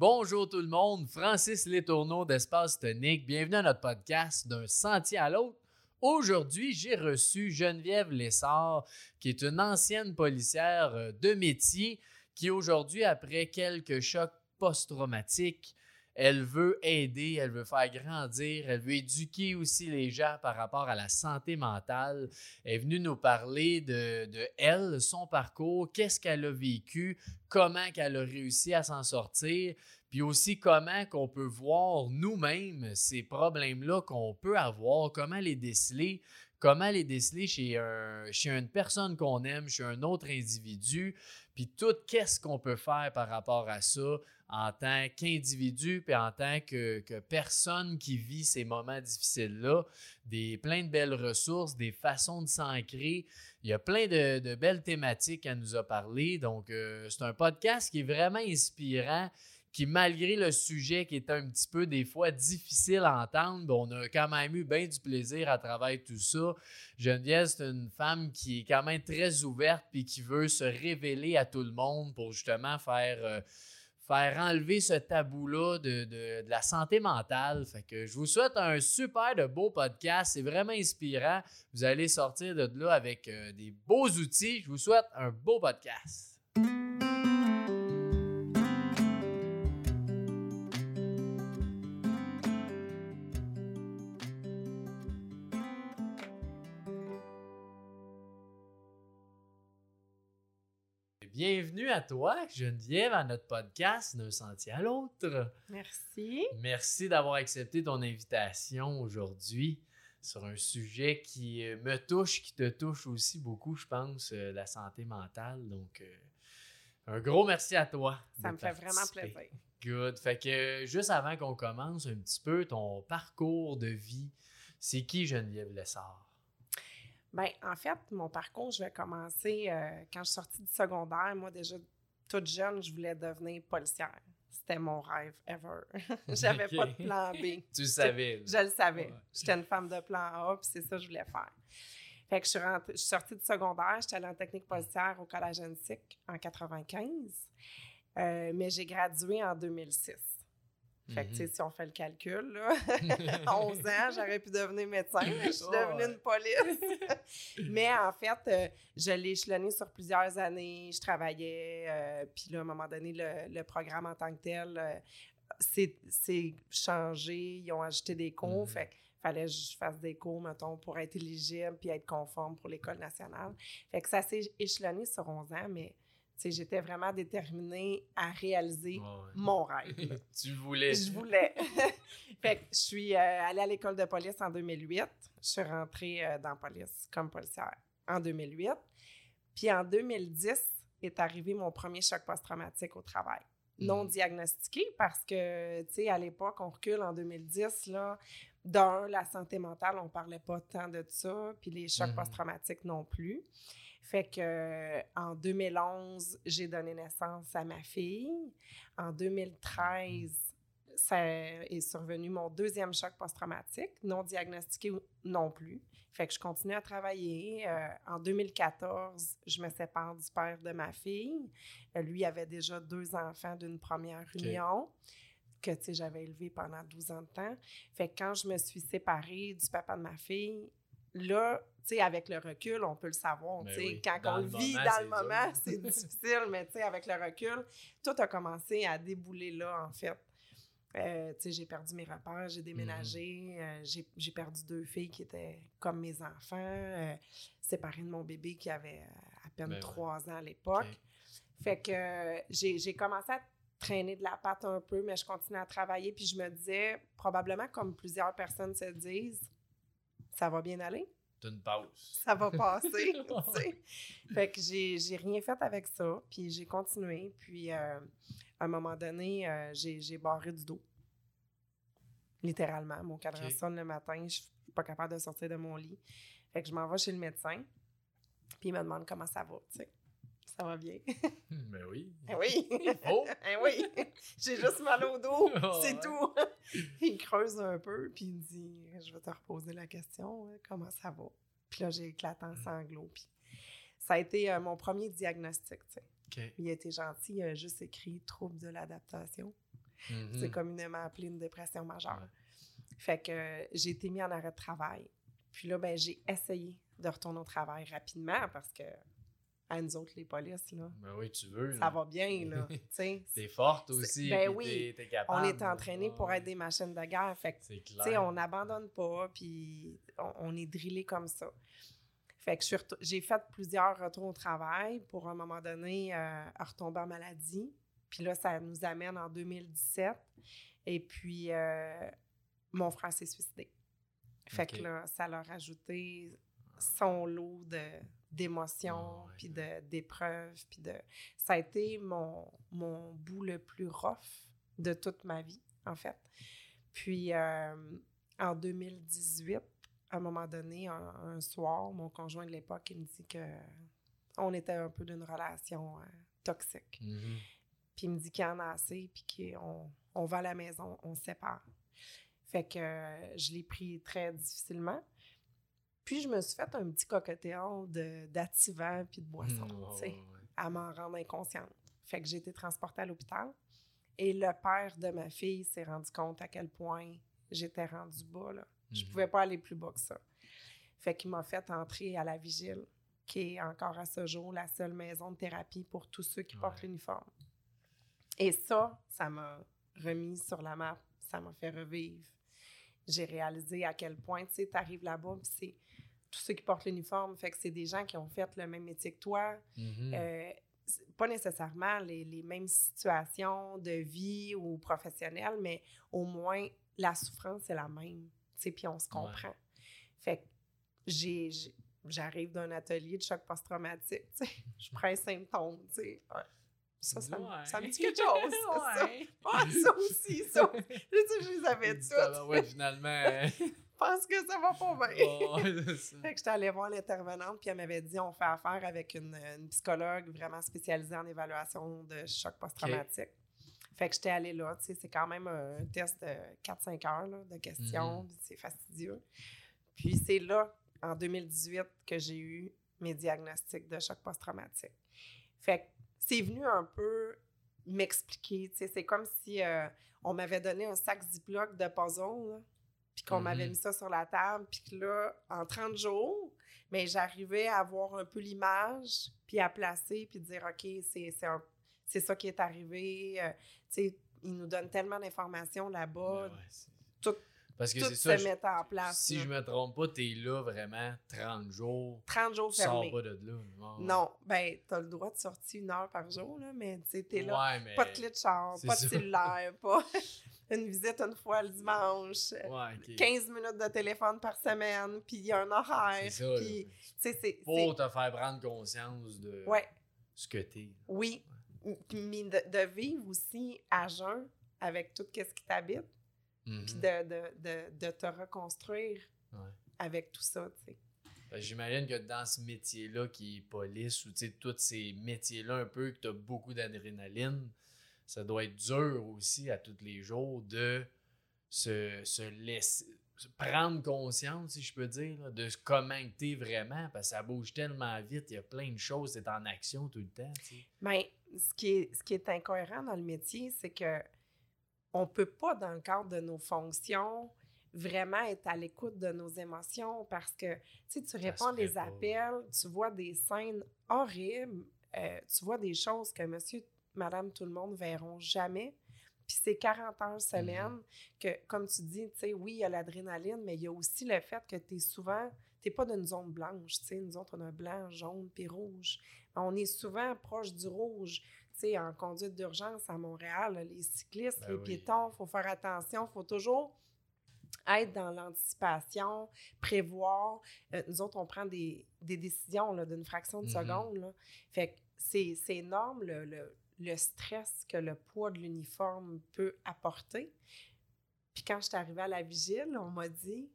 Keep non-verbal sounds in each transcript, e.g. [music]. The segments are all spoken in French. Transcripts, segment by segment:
Bonjour tout le monde, Francis Létourneau d'Espace Tonique. Bienvenue à notre podcast d'un sentier à l'autre. Aujourd'hui, j'ai reçu Geneviève Lessard, qui est une ancienne policière euh, de métier, qui aujourd'hui, après quelques chocs post-traumatiques, elle veut aider, elle veut faire grandir, elle veut éduquer aussi les gens par rapport à la santé mentale. Elle est venue nous parler de, elle, son parcours, qu'est-ce qu'elle a vécu, comment qu'elle a réussi à s'en sortir, puis aussi comment qu'on peut voir nous-mêmes ces problèmes-là qu'on peut avoir, comment les déceler, comment les déceler chez, chez une personne qu'on aime, chez un autre individu, puis tout qu'est-ce qu'on peut faire par rapport à ça en tant qu'individu, puis en tant que, personne qui vit ces moments difficiles-là, des plein de belles ressources, des façons de s'ancrer. Il y a plein de, belles thématiques à nous a parlé. Donc, euh, c'est un podcast qui est vraiment inspirant qui, malgré le sujet qui est un petit peu des fois difficile à entendre, on a quand même eu bien du plaisir à travers tout ça. Geneviève, c'est une femme qui est quand même très ouverte puis qui veut se révéler à tout le monde pour justement faire. Euh, faire enlever ce tabou-là de, la santé mentale. Fait que je vous souhaite un super de beau podcast. C'est vraiment inspirant. Vous allez sortir de là avec euh, des beaux outils. Je vous souhaite un beau podcast. Bienvenue à toi, Geneviève, à notre podcast D'un sentier à l'autre. Merci. Merci d'avoir accepté ton invitation aujourd'hui sur un sujet qui euh, me touche, qui te touche aussi beaucoup, je pense, euh, la santé mentale. Donc, euh, un gros merci à toi. Ça me fait vraiment plaisir. Good. Fait que juste avant qu'on commence un petit peu ton parcours de vie, c'est qui Geneviève Lessard? Bien, en fait, mon parcours, je vais commencer euh, quand je suis sortie du secondaire. Moi, déjà, toute jeune, je voulais devenir policière. C'était mon rêve ever. [laughs] J'avais pas de plan B. [laughs] tu savais. Je, le savais. J'étais une femme de plan A, puis c'est ça que je voulais faire. Fait que je suis, je suis sortie du secondaire, j'étais allée en technique policière au Collège Antique en 95, euh, mais j'ai gradué en 2006. Fait que, mhm. si on fait le calcul, là, [laughs] 11 ans, j'aurais pu devenir médecin, je suis devenue une police. [laughs] mais en fait, euh, je l'ai échelonné sur plusieurs années, je travaillais, euh, puis là, à un moment donné, le, programme en tant que tel, euh, c'est changé, ils ont ajouté des cours, fait que fallait que je fasse des cours, mettons, pour être éligible puis être conforme pour l'École nationale. Fait que ça s'est échelonné sur 11 ans, mais j'étais vraiment déterminée à réaliser mon rêve. [laughs] tu voulais. Je voulais. [laughs] fait que je suis euh, allée à l'école de police en 2008. Je suis rentrée euh, dans la police comme policière en 2008. Puis en 2010 est arrivé mon premier choc post-traumatique au travail. Non mm. diagnostiqué parce que, tu sais, à l'époque, on recule en 2010, là, d'un, la santé mentale, on parlait pas tant de ça, puis les chocs mm. post-traumatiques non plus. Fait que en 2011, j'ai donné naissance à ma fille. En 2013, ça est survenu mon deuxième choc post-traumatique, non diagnostiqué non plus. Fait que je continue à travailler. Euh, en 2014, je me sépare du père de ma fille. Euh, lui avait déjà deux enfants d'une première union que j'avais élevé pendant 12 ans de temps. Fait que quand je me suis séparée du papa de ma fille, là, sais, avec le recul, on peut le savoir. Ben quand on le vit dans le moment, [laughs] c'est difficile, mais avec le recul, tout a commencé à débouler là, en fait. Euh, j'ai perdu mes repères, j'ai déménagé, mm-hmm. euh, j'ai perdu deux filles qui étaient comme mes enfants, euh, séparées de mon bébé qui avait à peine ben trois ans à l'époque. Fait que j'ai commencé à traîner de la patte un peu, mais je continuais à travailler, puis je me disais, probablement comme plusieurs personnes se disent, ça va bien aller. Pause. Ça va passer. [laughs] Fait que j'ai rien fait avec ça, puis j'ai continué. Puis, euh, à un moment donné, euh, j'ai barré du dos. Littéralement. Mon cadran sonne le matin, je suis pas capable de sortir de mon lit. Fait que je m'en vais chez le médecin, puis il me demande comment ça va, tu sais. Ça va bien. Mais ben oui. Eh oui. Oh! [laughs] eh oui. J'ai juste mal au dos. [laughs] c'est tout. [laughs] il creuse un peu, puis il me dit Je vais te reposer la question. Hein, comment ça va? Puis là, j'ai éclaté en sanglots. Puis ça a été euh, mon premier diagnostic. Tu sais. Il a été gentil. Il a juste écrit trouble de l'adaptation. Mhm. C'est communément appelé une dépression majeure. Fait que euh, j'ai été mis en arrêt de travail. Puis là, ben, j'ai essayé de retourner au travail rapidement parce que, à nous autres, les polices, là, Ben oui, tu veux. ça là. va bien, là. [laughs] T'es forte aussi. ben oui. t'es capable. on est entraîné pour être des machines de guerre. Fait que, on n'abandonne pas, puis on, on est drillé comme ça. Fait que j'ai fait plusieurs retours au travail pour, à un moment donné, euh, retomber en maladie. Puis là, ça nous amène en 2017. Et puis, euh, mon frère s'est suicidé. Fait que là, ça leur a ajouté son lot de- d'émotions, Ah puis de- d'épreuves, puis de... Ça a été mon, mon bout le plus rough de toute ma vie, en fait. Puis, euh, en 2018, à un moment donné, un, un soir, mon conjoint de l'époque, il me dit que on était un peu d'une relation euh, toxique. Mhm. Puis il me dit qu'il en a assez, puis qu'on on va à la maison, on se sépare. Fait que euh, je l'ai pris très difficilement. Puis je me suis fait un petit cocktail de- d'activants puis de boissons, Mhm, tu sais, ouais, ouais. à m'en rendre inconsciente. Fait que j'ai été transportée à l'hôpital. Et le père de ma fille s'est rendu compte à quel point j'étais rendue bas, là. Je Mhm. pouvais pas aller plus bas que ça. Fait qu'il m'a fait entrer à la vigile, qui est encore à ce jour la seule maison de thérapie pour tous ceux qui portent l'uniforme. Et ça, ça m'a remis sur la map, ça m'a fait revivre. J'ai réalisé à quel point, tu sais, t'arrives là-bas, puis c'est tous ceux qui portent l'uniforme, fait que c'est des gens qui ont fait le même métier que toi, Mhm. euh, pas nécessairement les, les mêmes situations de vie ou professionnelles, mais au moins la souffrance est la même, puis on se comprend. Fait que j'ai, j'arrive d'un atelier de choc post-traumatique, sais, je prends un symptôme, tu sais. Ouais. Ça, ça, me- Ouais. ça me dit quelque chose, [laughs] ça, ça. Aussi, ça. [laughs] Je je les avais toutes. finalement. [laughs] Je pense que ça va pas bien. Ça. Fait que j'étais allée voir l'intervenante, puis elle m'avait dit on fait affaire avec une, une psychologue vraiment spécialisée en évaluation de choc post-traumatique. Fait que j'étais allée là, tu sais, c'est quand même un test de 4-5 heures là, de questions, Mhm. c'est fastidieux. Puis c'est là, en 2018, que j'ai eu mes diagnostics de choc post-traumatique. Fait que c'est venu un peu m'expliquer, tu sais, c'est comme si euh, on m'avait donné un sac Ziploc de puzzle, là, puis qu'on m'avait Mhm. mis ça sur la table, puis que là, en 30 jours, mais j'arrivais à avoir un peu l'image, puis à placer, puis dire, OK, c'est ça qui est arrivé. euh, tu sais, ils nous donnent tellement d'informations là-bas. Ouais, c'est- tout- Parce que Tout c'est se ça. je- met en place. Si là. je me trompe pas, t'es là vraiment 30 jours. 30 jours Tu sors fermés. pas de là. Non, ben, t'as le droit de sortir une heure par jour, là, mais tu t'es là. Ouais, mais. Pas de clé de char, pas de cellulaire, pas [laughs] une visite une fois le dimanche. Ouais, ok. 15 minutes de téléphone par semaine, puis il y a un horaire. C'est ça. Puis, c'est. Pour te faire prendre conscience de Ouais, ce que t'es. oui. Mais de, de vivre aussi à jeun avec tout ce qui t'habite, Mhm. puis de, de, de, de te reconstruire Ouais. avec tout ça, tu sais. Que J'imagine que dans ce métier-là qui est police, ou tous ces métiers-là un peu, que tu as beaucoup d'adrénaline, ça doit être dur aussi à tous les jours de se, se laisser se prendre conscience, si je peux dire, là, de comment tu es vraiment, parce que ça bouge tellement vite, il y a plein de choses, c'est en action tout le temps. tu sais. Ben, ce qui est, ce qui est incohérent dans le métier, c'est que on peut pas, dans le cadre de nos fonctions, vraiment être à l'écoute de nos émotions parce que, tu tu réponds des appels, tu vois des scènes horribles, euh, tu vois des choses que monsieur, madame, tout le monde verront jamais. Puis c'est 40 heures semaine que, comme tu dis, tu sais, oui, il y a l'adrénaline, mais il y a aussi le fait que tu es souvent, tu pas d'une zone blanche, tu sais, nous autres, on a blanc, jaune, puis rouge. On est souvent proche du rouge. Tu sais, en conduite d'urgence à Montréal, là, les cyclistes, Ben les oui. piétons, il faut faire attention, il faut toujours être dans l'anticipation, prévoir. Euh, nous autres, on prend des, des décisions d'une fraction de Mhm. seconde. là. Fait que c'est c'est énorme le, le- le stress que le poids de l'uniforme peut apporter. Puis quand je suis arrivée à la vigile, on m'a dit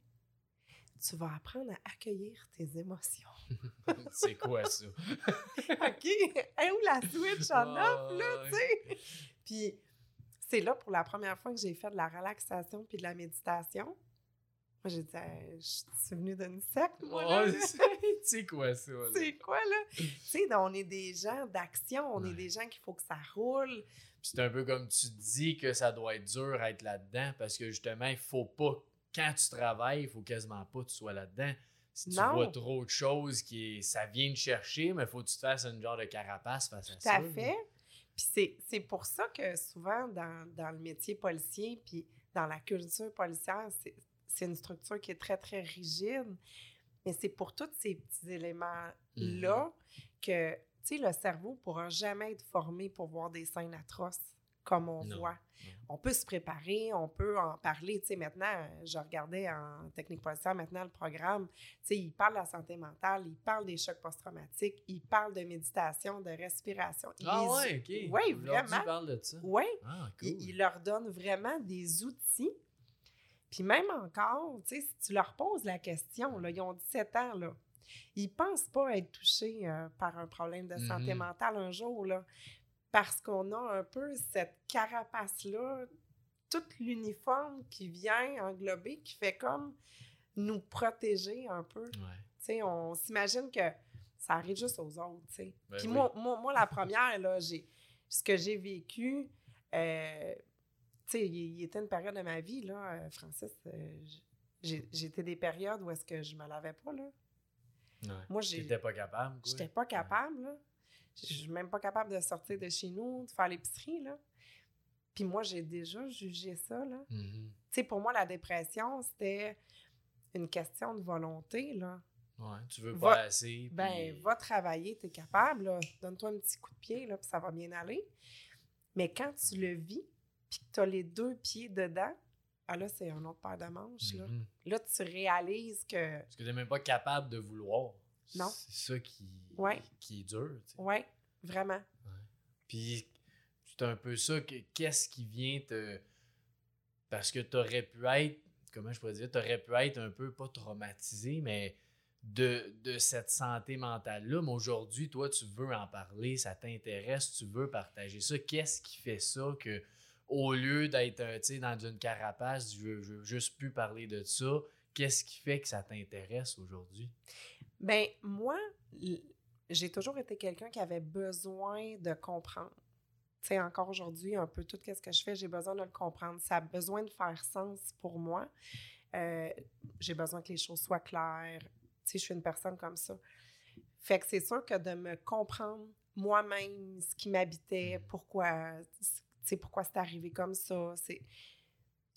Tu vas apprendre à accueillir tes émotions. [laughs] c'est quoi ça? [laughs] OK, Hey, où la switch en off, là, tu sais? Puis c'est là pour la première fois que j'ai fait de la relaxation puis de la méditation. Moi, j'ai dit, Hey, je suis venue d'une secte, moi. Là. [laughs] c'est- c'est quoi ça? C'est quoi, là? [laughs] tu sais, on est des gens d'action, on Ouais. est des gens qu'il faut que ça roule. C'est un peu comme tu dis que ça doit être dur à être là-dedans parce que justement, il faut pas, quand tu travailles, il faut quasiment pas que tu sois là-dedans. Si tu Non. vois trop de choses qui ça vient te chercher, mais il faut que tu te fasses une genre de carapace face à Tout ça. à fait. Puis c'est- c'est pour ça que souvent, dans, dans le métier policier, puis dans la culture policière, c'est c'est une structure qui est très, très rigide. Mais c'est pour tous ces petits éléments-là que, tu sais, le cerveau ne pourra jamais être formé pour voir des scènes atroces comme on Non, voit. On peut se préparer, on peut en parler. Tu sais, maintenant, je regardais en technique policière, maintenant, le programme, tu sais, il parle de la santé mentale, il parle des chocs post-traumatiques, il parle de méditation, de respiration. Ah ouais, ok. Oui, vraiment. parle de ça. Oui, Ah, cool. il, il leur donne vraiment des outils. Puis même encore, tu sais, si tu leur poses la question, là, ils ont 17 ans, là, ils pensent pas être touchés euh, par un problème de santé Mhm. mentale un jour, là, parce qu'on a un peu cette carapace-là, tout l'uniforme qui vient englober, qui fait comme nous protéger un peu. Ouais. Tu sais, on s'imagine que ça arrive juste aux autres, tu sais. Ben Puis oui. moi, moi, moi, la première, là, j'ai, ce que j'ai vécu, euh, sais, il, il était une période de ma vie, là, euh, Francis, euh, j'ai, j'étais des périodes où est-ce que je me lavais pas, là. Ouais. Moi, j'ai, T'étais pas capable, j'étais pas capable, là. Je suis même pas capable de sortir de chez nous, de faire l'épicerie, là. Puis moi, j'ai déjà jugé ça, là. Mhm. Tu sais, pour moi, la dépression, c'était une question de volonté, là. Ouais, tu veux Va- pas assez. Ben, va travailler, t'es capable, là. Donne-toi un petit coup de pied, là, puis ça va bien aller. Mais quand tu le vis, puis que t'as les deux pieds dedans, ah là, c'est un autre paire de manches, là. Mhm. Là, tu réalises que, Parce que t'es même pas capable de vouloir. Non. C'est ça qui, Ouais. qui est dur. tu sais. ouais, vraiment. Puis c'est un peu ça que qu'est-ce qui vient te. Parce que t'aurais pu être. Comment je pourrais dire? T'aurais pu être un peu pas traumatisé, mais de, de cette santé mentale-là. Mais aujourd'hui, toi, tu veux en parler, ça t'intéresse, tu veux partager ça. Qu'est-ce qui fait ça que au lieu d'être euh, dans une carapace, je veux, je veux juste plus parler de ça, qu'est-ce qui fait que ça t'intéresse aujourd'hui? Ben, moi, j'ai toujours été quelqu'un qui avait besoin de comprendre. Tu sais, encore aujourd'hui, un peu tout ce que je fais, j'ai besoin de le comprendre. Ça a besoin de faire sens pour moi. Euh, j'ai besoin que les choses soient claires. Tu sais, je suis une personne comme ça. Fait que c'est sûr que de me comprendre moi-même, ce qui m'habitait, pourquoi, tu sais, pourquoi c'est arrivé comme ça, c'est...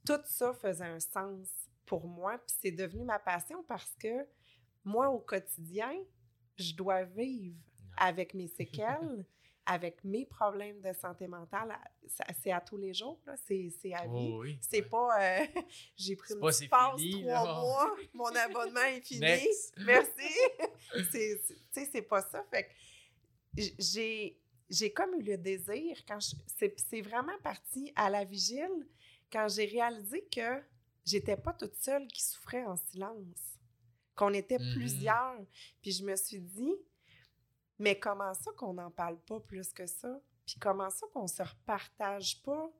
Tout ça faisait un sens pour moi, puis c'est devenu ma passion parce que moi, au quotidien, je dois vivre avec mes séquelles, [laughs] avec mes problèmes de santé mentale. C'est à tous les jours, là. C'est c'est à vie. Oh oui. C'est ouais. pas euh, [laughs] j'ai pris C'est une petite c'est passe trois mois, [laughs] mon abonnement est fini. Next. Merci. c'est c'est- tu sais, c'est pas ça. Fait que j'ai j'ai comme eu le désir quand c'est c'est vraiment parti à la vigile quand j'ai réalisé que j'étais pas toute seule qui souffrait en silence, qu'on était Mhm. plusieurs. Puis je me suis dit mais comment ça qu'on n'en parle pas plus que ça? Puis comment ça qu'on se repartage pas?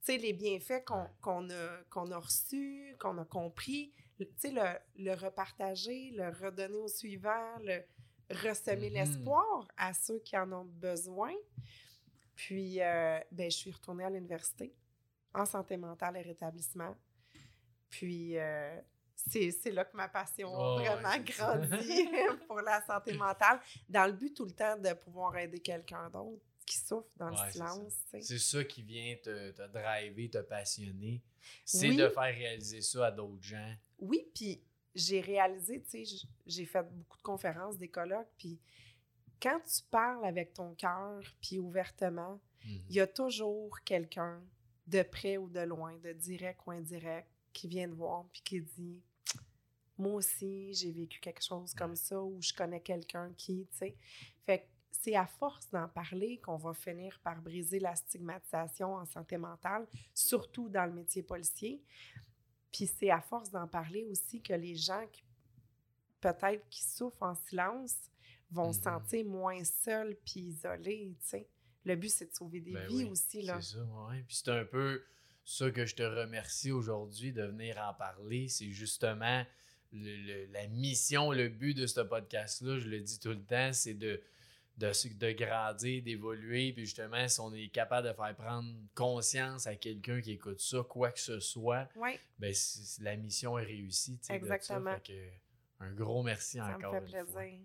Tu sais, les bienfaits qu'on qu'on a, qu'on a reçus, qu'on a compris, le- tu sais, le, le repartager, le redonner au suivant, le ressemer Mhm. l'espoir à ceux qui en ont besoin. Puis, euh, ben, je suis retournée à l'université en santé mentale et rétablissement. Puis, euh, c'est c'est là que ma passion a Oh, ouais, vraiment ça. grandi [laughs] pour la santé mentale, dans le but tout le temps de pouvoir aider quelqu'un d'autre qui souffre dans Ouais, le c'est ça. silence. C'est ça qui vient te, te driver, te passionner. C'est Oui. de faire réaliser ça à d'autres gens. Oui, puis j'ai réalisé, tu sais, j'ai fait beaucoup de conférences, des colloques, puis quand tu parles avec ton cœur, puis ouvertement, Mhm. il y a toujours quelqu'un de près ou de loin, de direct ou indirect, qui vient te voir puis qui dit Moi aussi, j'ai vécu quelque chose comme ça ou je connais quelqu'un qui, tu sais. Fait que c'est à force d'en parler qu'on va finir par briser la stigmatisation en santé mentale, surtout dans le métier policier. Puis c'est à force d'en parler aussi que les gens qui peut-être qui souffrent en silence vont se Mhm. sentir moins seuls puis isolés, tu sais. Le but, c'est de sauver des Ben vies oui, aussi, là. C'est ça, ouais. Puis c'est un peu. ça que je te remercie aujourd'hui de venir en parler. C'est justement le- le- la mission, le but de ce podcast-là, je le dis tout le temps, c'est de, de, de grandir, d'évoluer. Puis justement, si on est capable de faire prendre conscience à quelqu'un qui écoute ça, quoi que ce soit, ben la mission est réussie. sais, de ça. Exactement. Fait que, un gros merci ça me encore. fait une fois. plaisir.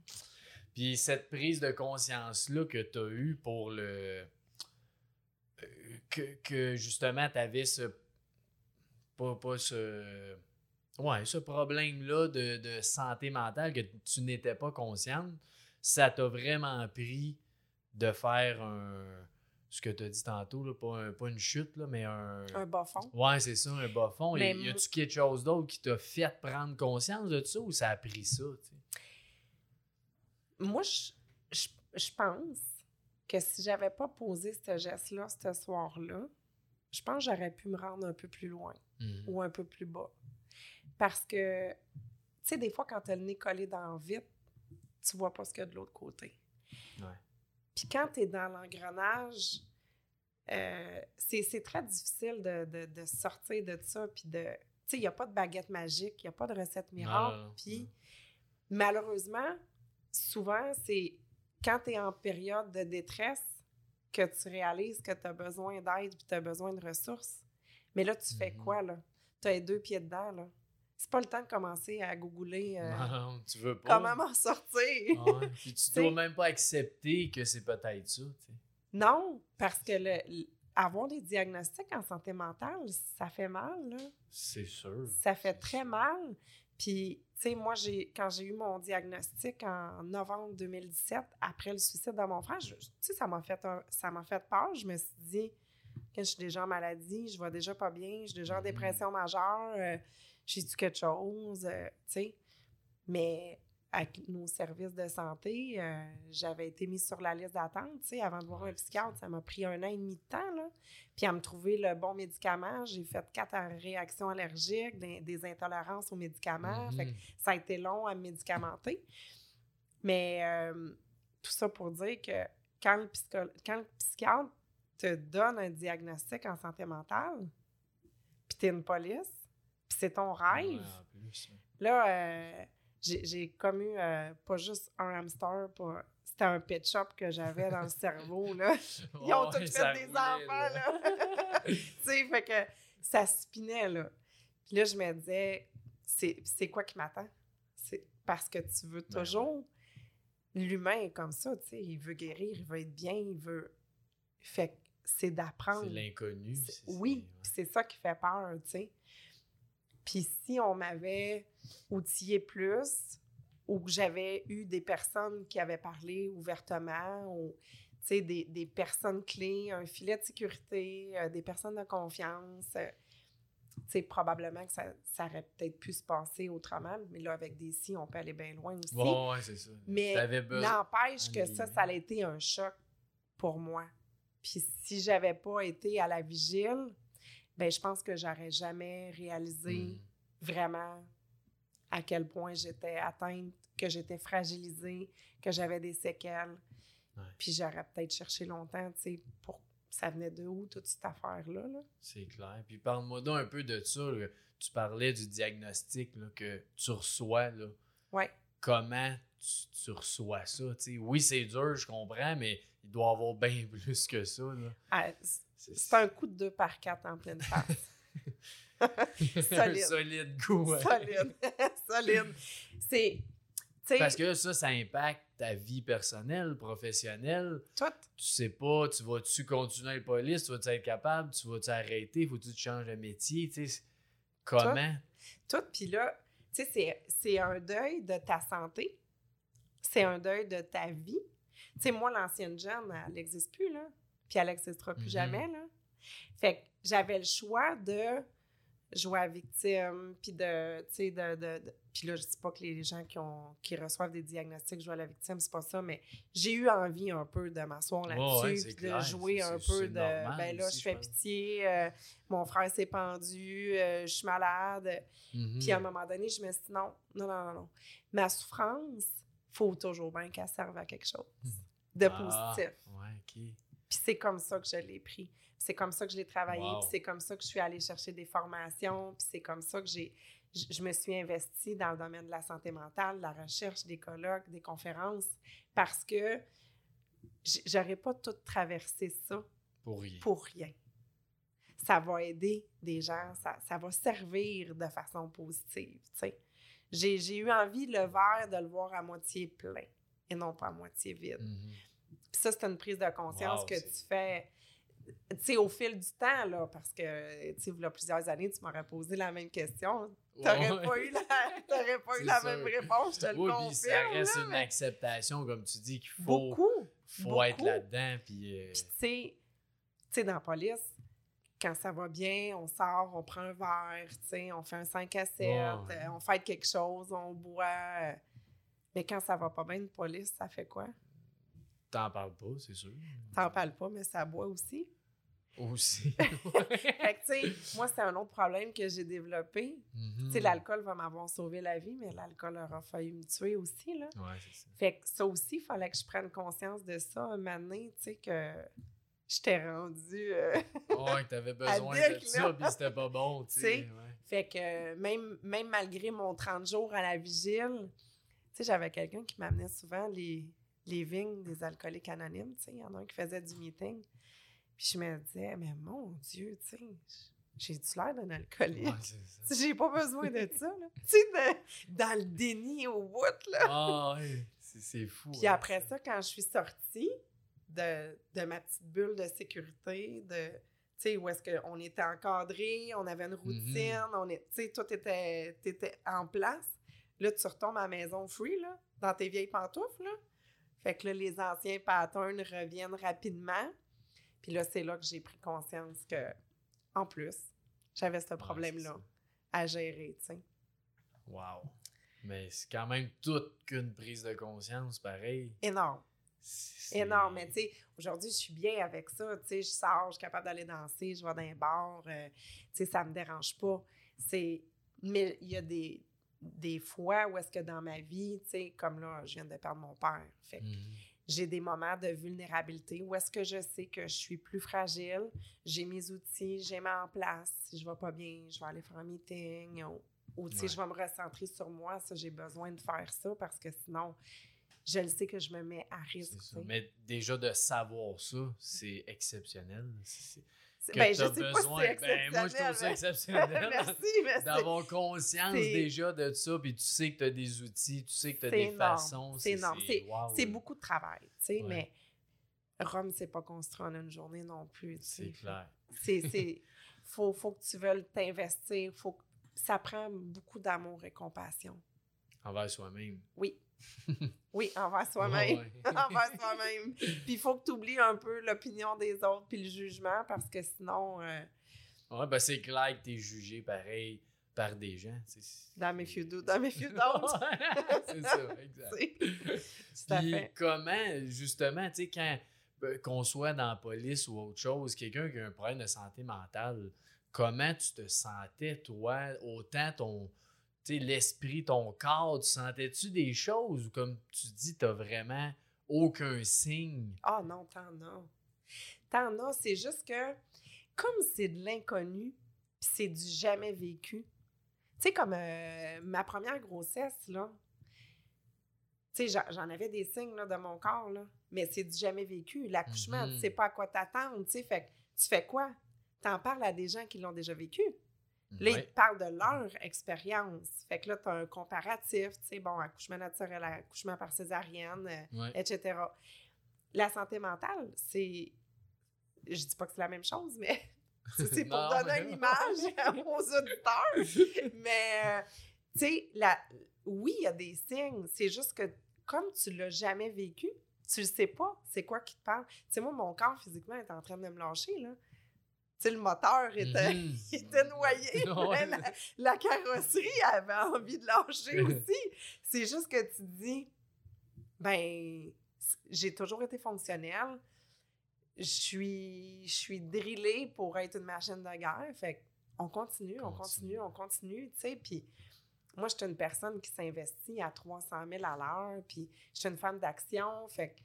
Puis cette prise de conscience-là que tu as eue pour le. euh, Que, que justement, tu avais ce. Pas, pas ce. Ouais, ce problème-là de, de santé mentale que tu n'étais pas consciente, ça t'a vraiment pris de faire un. Ce que tu as dit tantôt, là, pas, un- pas une chute, là, mais un. Un bas fond. Ouais, c'est ça, un bas fond. Mais Y a-tu quelque chose d'autre qui t'a fait prendre conscience de ça ou ça a pris ça? tu sais? Moi, je, je, je pense que si j'avais pas posé ce geste-là ce soir-là, je pense que j'aurais pu me rendre un peu plus loin Mhm. ou un peu plus bas. Parce que, tu sais, des fois, quand tu as le nez collé dans le vide, tu vois pas ce qu'il y a de l'autre côté. Ouais. Puis quand tu es dans l'engrenage, euh, c'est très difficile de, de- de sortir de ça. Puis de. Tu sais, il n'y a pas de baguette magique, il n'y a pas de recette miracle. Puis malheureusement, souvent, c'est quand tu es en période de détresse que tu réalises que tu as besoin d'aide puis tu as besoin de ressources. Mais là, tu fais Mhm. quoi, là? Tu as les deux pieds dedans, là. C'est pas le temps de commencer à googler euh, Non, tu veux pas. comment m'en sortir. Ouais. Puis tu [laughs] T'sais- dois même pas accepter que c'est peut-être ça. tu sais. Non, parce que le, avoir des diagnostics en santé mentale, ça fait mal, là. C'est sûr. Ça fait très mal. Puis, tu sais, moi, j'ai, quand j'ai eu mon diagnostic en novembre 2017, après le suicide de mon frère, tu sais, ça m'a fait, un- ça m'a fait peur. Je me suis dit, que je suis déjà en maladie, je vais déjà pas bien, je suis déjà en Mhm. dépression majeure, euh, j'ai-tu quelque chose, euh, tu sais. Mais avec nos services de santé, euh, j'avais été mise sur la liste d'attente, tu sais, avant de voir un psychiatre. Ça m'a pris un an et demi de temps, là. Puis à me trouver le bon médicament, j'ai fait quatre réactions allergiques, des, des intolérances aux médicaments. Fait que Mhm. ça a été long à me médicamenter. Mais euh, tout ça pour dire que quand le, quand le psychiatre te donne un diagnostic en santé mentale, puis t'es une police, puis c'est ton rêve, Ouais, en plus, ouais. là, euh, j'ai comme eu euh, pas juste un hamster, pas- c'était un pet shop que j'avais dans le cerveau, là. [laughs] Ils ont tous ça fait des roulait, enfants, là. [laughs] tu sais, fait que ça spinait, là. Puis là, je me disais, c'est c'est quoi qui m'attend? C'est parce que tu veux Ben toujours... L'humain est comme ça, tu sais, il veut guérir, il veut être bien, il veut... Fait que c'est d'apprendre. C'est l'inconnu. Oui, c'est ça qui fait peur, tu sais. Puis si on m'avait outillé plus, ou que j'avais eu des personnes qui avaient parlé ouvertement, ou tu sais, des, des personnes clés, un filet de sécurité, euh, des personnes de confiance, euh, tu sais, probablement que ça, ça aurait peut-être pu se passer autrement, mais là, avec des si, on peut aller bien loin aussi. Ouais, ouais, c'est ça. Mais. N'empêche que ça, ça a été un choc pour moi. Puis si j'avais pas été à la vigile, ben je pense que j'aurais jamais réalisé Mhm. vraiment à quel point j'étais atteinte, que j'étais fragilisée, que j'avais des séquelles. Ouais. Puis j'aurais peut-être cherché longtemps, tu sais, pour ça venait de où toute cette affaire-là. Là? C'est clair. Puis parle-moi donc un peu de ça. là. Tu parlais du diagnostic là, que tu reçois. Là. Ouais. Comment tu, tu reçois ça? tu sais? Oui, c'est dur, je comprends, mais il doit y avoir bien [laughs] plus que ça. Là. Ah, C'est un coup de deux par quatre en pleine [laughs] face. un [laughs] solide. solide coup. ouais. Solide. [laughs] Solide. C'est. Parce que ça, ça impacte ta vie personnelle, professionnelle. tout. Tu sais pas, tu vas-tu continuer le police, tu vas-tu être capable, tu vas-tu arrêter, faut-tu que tu changes de métier, tu sais. Comment? Tout. Puis là, tu sais, c'est- c'est un deuil de ta santé. C'est un deuil de ta vie. Tu sais, moi, l'ancienne jeune, elle n'existe plus, là. Puis elle n'existera plus Mhm. jamais, là. Fait que j'avais le choix de jouer à victime, puis de, tu sais, de, de, de- Puis là, je dis pas que les gens qui, ont, qui reçoivent des diagnostics jouent à la victime, c'est pas ça, mais j'ai eu envie un peu de m'asseoir là-dessus, ouais, puis de jouer un peu de... normal ben là, je fais pitié, euh, mon frère s'est pendu, euh, je suis malade. Mhm. Puis à un moment donné, je me suis dit non, non, non, non, non. Ma souffrance, faut toujours bien qu'elle serve à quelque chose de Ah, positif. Ouais, ok. Puis c'est comme ça que je l'ai pris. c'est comme ça que je l'ai travaillé, Wow. puis c'est comme ça que je suis allée chercher des formations, puis c'est comme ça que j'ai je je me suis investie dans le domaine de la santé mentale, de la recherche, des colloques, des conférences, parce que j'aurais pas tout traversé ça Pour rien. pour rien. Ça va aider des gens, ça, ça va servir de façon positive, tu sais. J'ai j'ai eu envie, le verre, de le voir à moitié plein et non pas à moitié vide. Mhm. Puis ça, c'est une prise de conscience Wow, que tu fais, tu sais, au fil du temps, là, parce que, tu sais, il y a plusieurs années, tu m'aurais posé la même question. T'aurais Ouais. pas eu la, t'aurais pas eu C'est la sûr. même réponse, je te le Oui, confirme. puis ça reste là, une mais acceptation, comme tu dis, qu'il faut, Beaucoup. faut être là-dedans. Puis, euh, tu sais, tu sais, dans la police, quand ça va bien, on sort, on prend un verre, tu sais, on fait un 5 à 7, Ouais. euh, on fait quelque chose, on boit. Mais quand ça va pas bien, une police, ça fait quoi? T'en parles pas, c'est sûr. T'en parles pas, mais ça boit aussi. Aussi. [laughs] Fait que, tu sais, moi, c'est un autre problème que j'ai développé. Mhm. Tu sais, l'alcool va m'avoir sauvé la vie, mais l'alcool aura failli me tuer aussi, là. Ouais, c'est ça. Fait que ça aussi, il fallait que je prenne conscience de ça un moment donné, tu sais, que j'étais rendue... euh, [laughs] Ouais, que t'avais besoin de ça, puis c'était pas bon, [laughs] tu sais. Ouais. Fait que même, même malgré mon 30 jours à la vigile, tu sais, j'avais quelqu'un qui m'amenait souvent les, les vignes des alcooliques anonymes, tu sais, il y en a un qui faisait du meeting. Puis je me disais, mais mon Dieu, tu sais, j'ai-tu l'air d'un alcoolique? Ouais, J'ai pas besoin de ça, là. [laughs] Tu sais, de- dans le déni au bout, là. Ah, ouais, c'est fou. Puis hein, après ça, quand je suis sortie de, de ma petite bulle de sécurité, de, tu sais, où est-ce qu'on était encadré, on avait une routine, on est, tu sais, tout était, était en place. Là, tu retombes à la maison free, là, dans tes vieilles pantoufles, là. Fait que là, les anciens patterns reviennent rapidement. Puis là, c'est là que j'ai pris conscience que, en plus, j'avais ce problème-là à gérer, tu sais. Wow. Mais c'est quand même toute qu'une prise de conscience, pareil. Énorme. Énorme. Mais tu sais, aujourd'hui, je suis bien avec ça. Tu sais, je sors, je suis capable d'aller danser, je vais dans un bar. euh, tu sais, ça me dérange pas. C'est... Mais il y a des, des fois où est-ce que dans ma vie, tu sais, comme là, je viens de perdre mon père. Fait que Mhm. j'ai des moments de vulnérabilité où est-ce que je sais que je suis plus fragile, j'ai mes outils, j'ai mis en place. Si je vais pas bien, je vais aller faire un meeting ou, ou, tu sais, Ouais. je vais me recentrer sur moi. Ça, j'ai besoin de faire ça parce que sinon, je le sais que je me mets à risque. Mais déjà de savoir ça, c'est exceptionnel. C'est- que Ben, besoin- si ben, moi, je trouve ça exceptionnel. [laughs] Merci, merci. D'avoir conscience déjà de ça, puis tu sais que tu as des outils, tu sais que tu as des énorme, façons. c'est énorme. C'est- wow, beaucoup de travail, tu sais, Ouais. mais Rome, c'est pas construit en une journée non plus. C'est clair. [laughs] C'est, faut, faut que tu veuilles t'investir, faut ça prend beaucoup d'amour et compassion. Envers soi-même. Oui. [laughs] Oui, envers soi-même. Ouais. [laughs] envers soi-même. Puis il faut que tu oublies un peu l'opinion des autres puis le jugement parce que sinon, euh, Ouais, ben c'est clair que tu es jugé pareil par des gens. you do, damn if you don't. c'est ça, exact. [laughs] Puis comment, justement, tu sais, quand euh, qu'on soit dans la police ou autre chose, quelqu'un qui a un problème de santé mentale, comment tu te sentais, toi, autant ton, l'esprit, ton corps, tu sentais-tu des choses ou comme tu dis, t'as vraiment aucun signe? Ah non, t'en as. T'en as, c'est juste que comme c'est de l'inconnu, puis c'est du jamais vécu. Tu sais, comme euh, ma première grossesse, là, tu sais, j'en- avais des signes là, de mon corps, là, mais c'est du jamais vécu. L'accouchement, Mhm. tu sais pas à quoi t'attendre, tu sais, fait tu fais quoi? T'en parles à des gens qui l'ont déjà vécu. Là, ils te parlent de leur expérience. Fait que là, tu as un comparatif, tu sais, bon, accouchement naturel, accouchement par césarienne, euh, Ouais. etc. La santé mentale, c'est. Je dis pas que c'est la même chose, mais [laughs] c'est pour Non, donner mais- une image aux [laughs] auditeurs. Mais, euh, tu sais, la... oui, il y a des signes. C'est juste que comme tu l'as jamais vécu, tu le sais pas, c'est quoi qui te parle. Tu sais, moi, mon corps physiquement est en train de me lâcher, là. Le moteur était, [laughs] il était noyé. [laughs] Ouais. la, la carrosserie avait envie de lâcher [laughs] aussi. C'est juste que tu te dis, ben, j'ai toujours été fonctionnelle. Je suis, je suis drillée pour être une machine de guerre. Fait on continue, on Continue. on continue, tu sais. Puis moi, je suis une personne qui s'investit à 300 000 à l'heure. Puis je suis une femme d'action. Fait que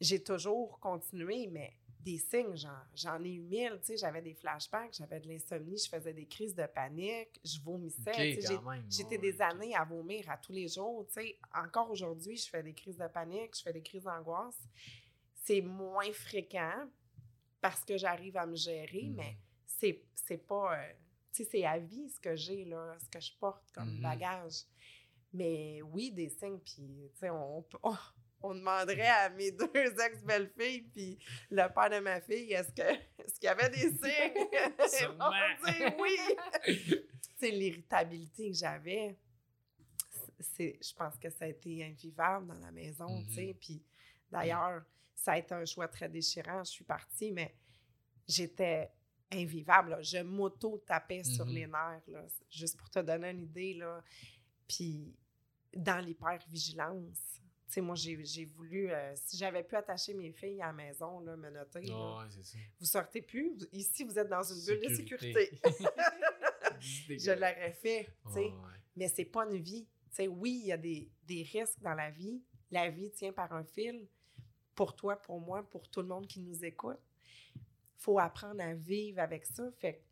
j'ai toujours continué, mais des signes, j'en, j'en ai eu mille, tu sais, j'avais des flashbacks, j'avais de l'insomnie, je faisais des crises de panique, je vomissais, tu sais. J'étais des années à vomir à tous les jours. Tu sais, encore aujourd'hui, je fais des crises de panique, je fais des crises d'angoisse. C'est moins fréquent parce que j'arrive à me gérer, Mhm. mais c'est, c'est pas. euh, tu sais, c'est à vie ce que j'ai, là, ce que je porte comme Mhm. bagage. Mais oui, des signes, puis, tu sais, on, on, on- on demanderait à mes [laughs] deux ex-belles-filles, puis le père de ma fille, est-ce que est-ce qu'il y avait des signes? [laughs] Sûrement. dire oui! [laughs] c'est l'irritabilité que j'avais. C'est, je pense que ça a été invivable dans la maison, tu sais. Mhm. Puis d'ailleurs, ça a été un choix très déchirant. Je suis partie, mais j'étais invivable. là. Je m'auto-tapais sur Mhm. les nerfs, là, juste pour te donner une idée. Là. Puis dans l'hypervigilance, sais, moi, j'ai, voulu, euh, si j'avais pu attacher mes filles à la maison, là, me noter, là, ouais, c'est ça. vous sortez plus. Vous- Ici, vous êtes dans une bulle de Sécurité. sécurité. [laughs] [laughs] je l'aurais fait, tu sais. Ouais. Mais c'est pas une vie. Tu sais, oui, il y a des, des risques dans la vie. La vie tient par un fil. Pour toi, pour moi, pour tout le monde qui nous écoute. faut apprendre à vivre avec ça. Fait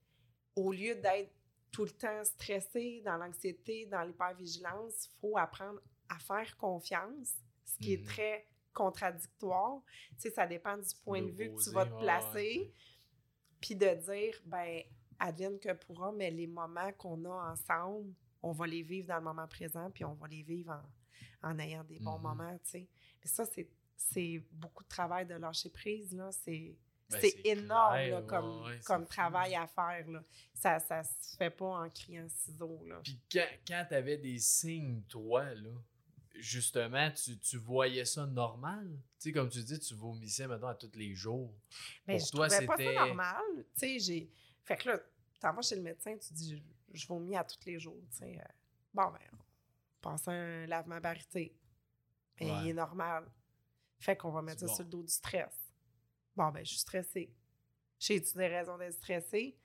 au lieu d'être tout le temps stressé, dans l'anxiété, dans l'hypervigilance, il faut apprendre à faire confiance, ce qui est très contradictoire. Tu sais, ça dépend du point de vue que tu vas te placer puis de dire, ben, advienne que pourra, mais les moments qu'on a ensemble, on va les vivre dans le moment présent, puis on va les vivre en, en ayant des bons Mhm. moments, tu sais. Mais ça, c'est, c'est beaucoup de travail de lâcher prise, là. C'est, Ben, énorme, clair, là, ouais, comme, ouais, comme fou. travail à faire, là. Ça, ça se fait pas en criant ciseaux, là. Puis quand, quand tu avais des signes, toi, là, justement, tu, tu voyais ça normal? Tu sais, comme tu dis, tu vomissais maintenant à tous les jours. Mais Pour je toi, pas c'était- ça normal. Tu sais, j'ai... Fait que là, t'en vas chez le médecin, tu dis, je, je vomis à tous les jours, tu sais. euh, Bon, ben, on passe un lavement barité. Mais Ouais. il est normal. Fait qu'on va mettre ça bon. sur le dos du stress. Bon, ben, je suis stressée. J'ai-tu des raisons d'être stressée?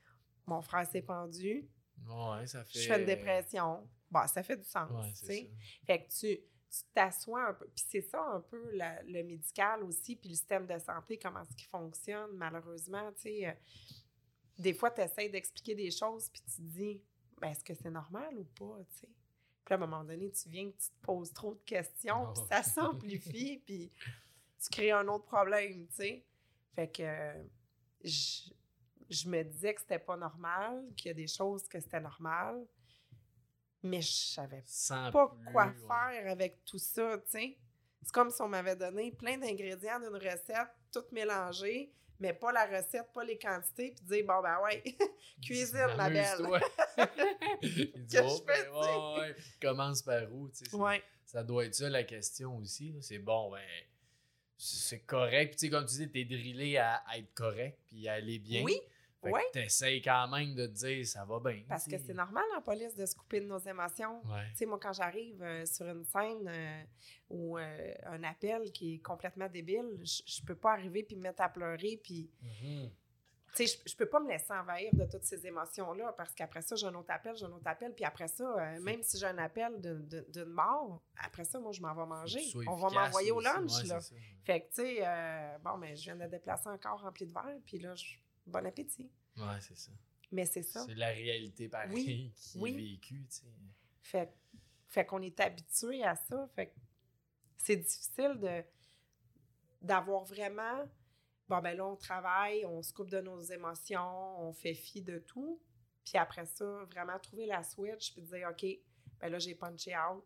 Mon frère s'est pendu. Ouais, ça fait. Je fais une dépression. Bon, ça fait du sens, Ouais, tu sais. Fait que tu tu t'assois un peu. Puis c'est ça un peu la- le médical aussi, puis le système de santé, comment est-ce qu'il fonctionne, malheureusement, tu sais. euh, des fois, tu essaies d'expliquer des choses, puis tu te dis, ben, est-ce que c'est normal ou pas, tu sais? Puis à un moment donné, tu viens que tu te poses trop de questions, Oh. puis ça s'amplifie, [laughs] puis tu crées un autre problème, tu sais. Fait que euh, je, je me disais que c'était pas normal, qu'il y a des choses que c'était normal, mais je savais Sans pas plus, quoi ouais. faire avec tout ça, tu sais. C'est comme si on m'avait donné plein d'ingrédients d'une recette, toutes mélangées, mais pas la recette, pas les quantités, puis dire, bon, ben ouais, [laughs] cuisine, ma belle. Il [laughs] dit, Que oh, je fais, ben, ouais, ouais. Commence par où? tu sais, c'est- ouais. Ça doit être ça la question aussi. C'est bon, ben, c'est correct. Puis, tu sais, comme tu dis, t'es drillé à, à être correct puis à aller bien. Oui, Fait ouais. que t'essayes quand même de te dire ça va bien. Parce que c'est normal en police de se couper de nos émotions. Ouais. Tu sais, moi, quand j'arrive euh, sur une scène euh, ou euh, un appel qui est complètement débile, je, peux pas arriver puis me mettre à pleurer puis Mhm. tu sais, je, peux pas me laisser envahir de toutes ces émotions-là parce qu'après ça, j'ai un autre appel, j'ai un autre appel, puis après ça, même si j'ai un appel d'une mort, après ça, moi, je m'en vais manger. On va m'envoyer au lunch, Ouais, là. Fait que, tu sais, euh, bon, mais je viens de déplacer encore rempli de verre, puis là, je- bon appétit. Ouais, c'est ça. Mais c'est ça. C'est la réalité pareille Oui, qui oui. est vécue, tu sais. Fait, fait qu'on est habitué à ça. Fait que c'est difficile de d'avoir vraiment. Bon, ben là, on travaille, on se coupe de nos émotions, on fait fi de tout. Puis après ça, vraiment trouver la switch, puis dire, OK, ben là, j'ai punché out.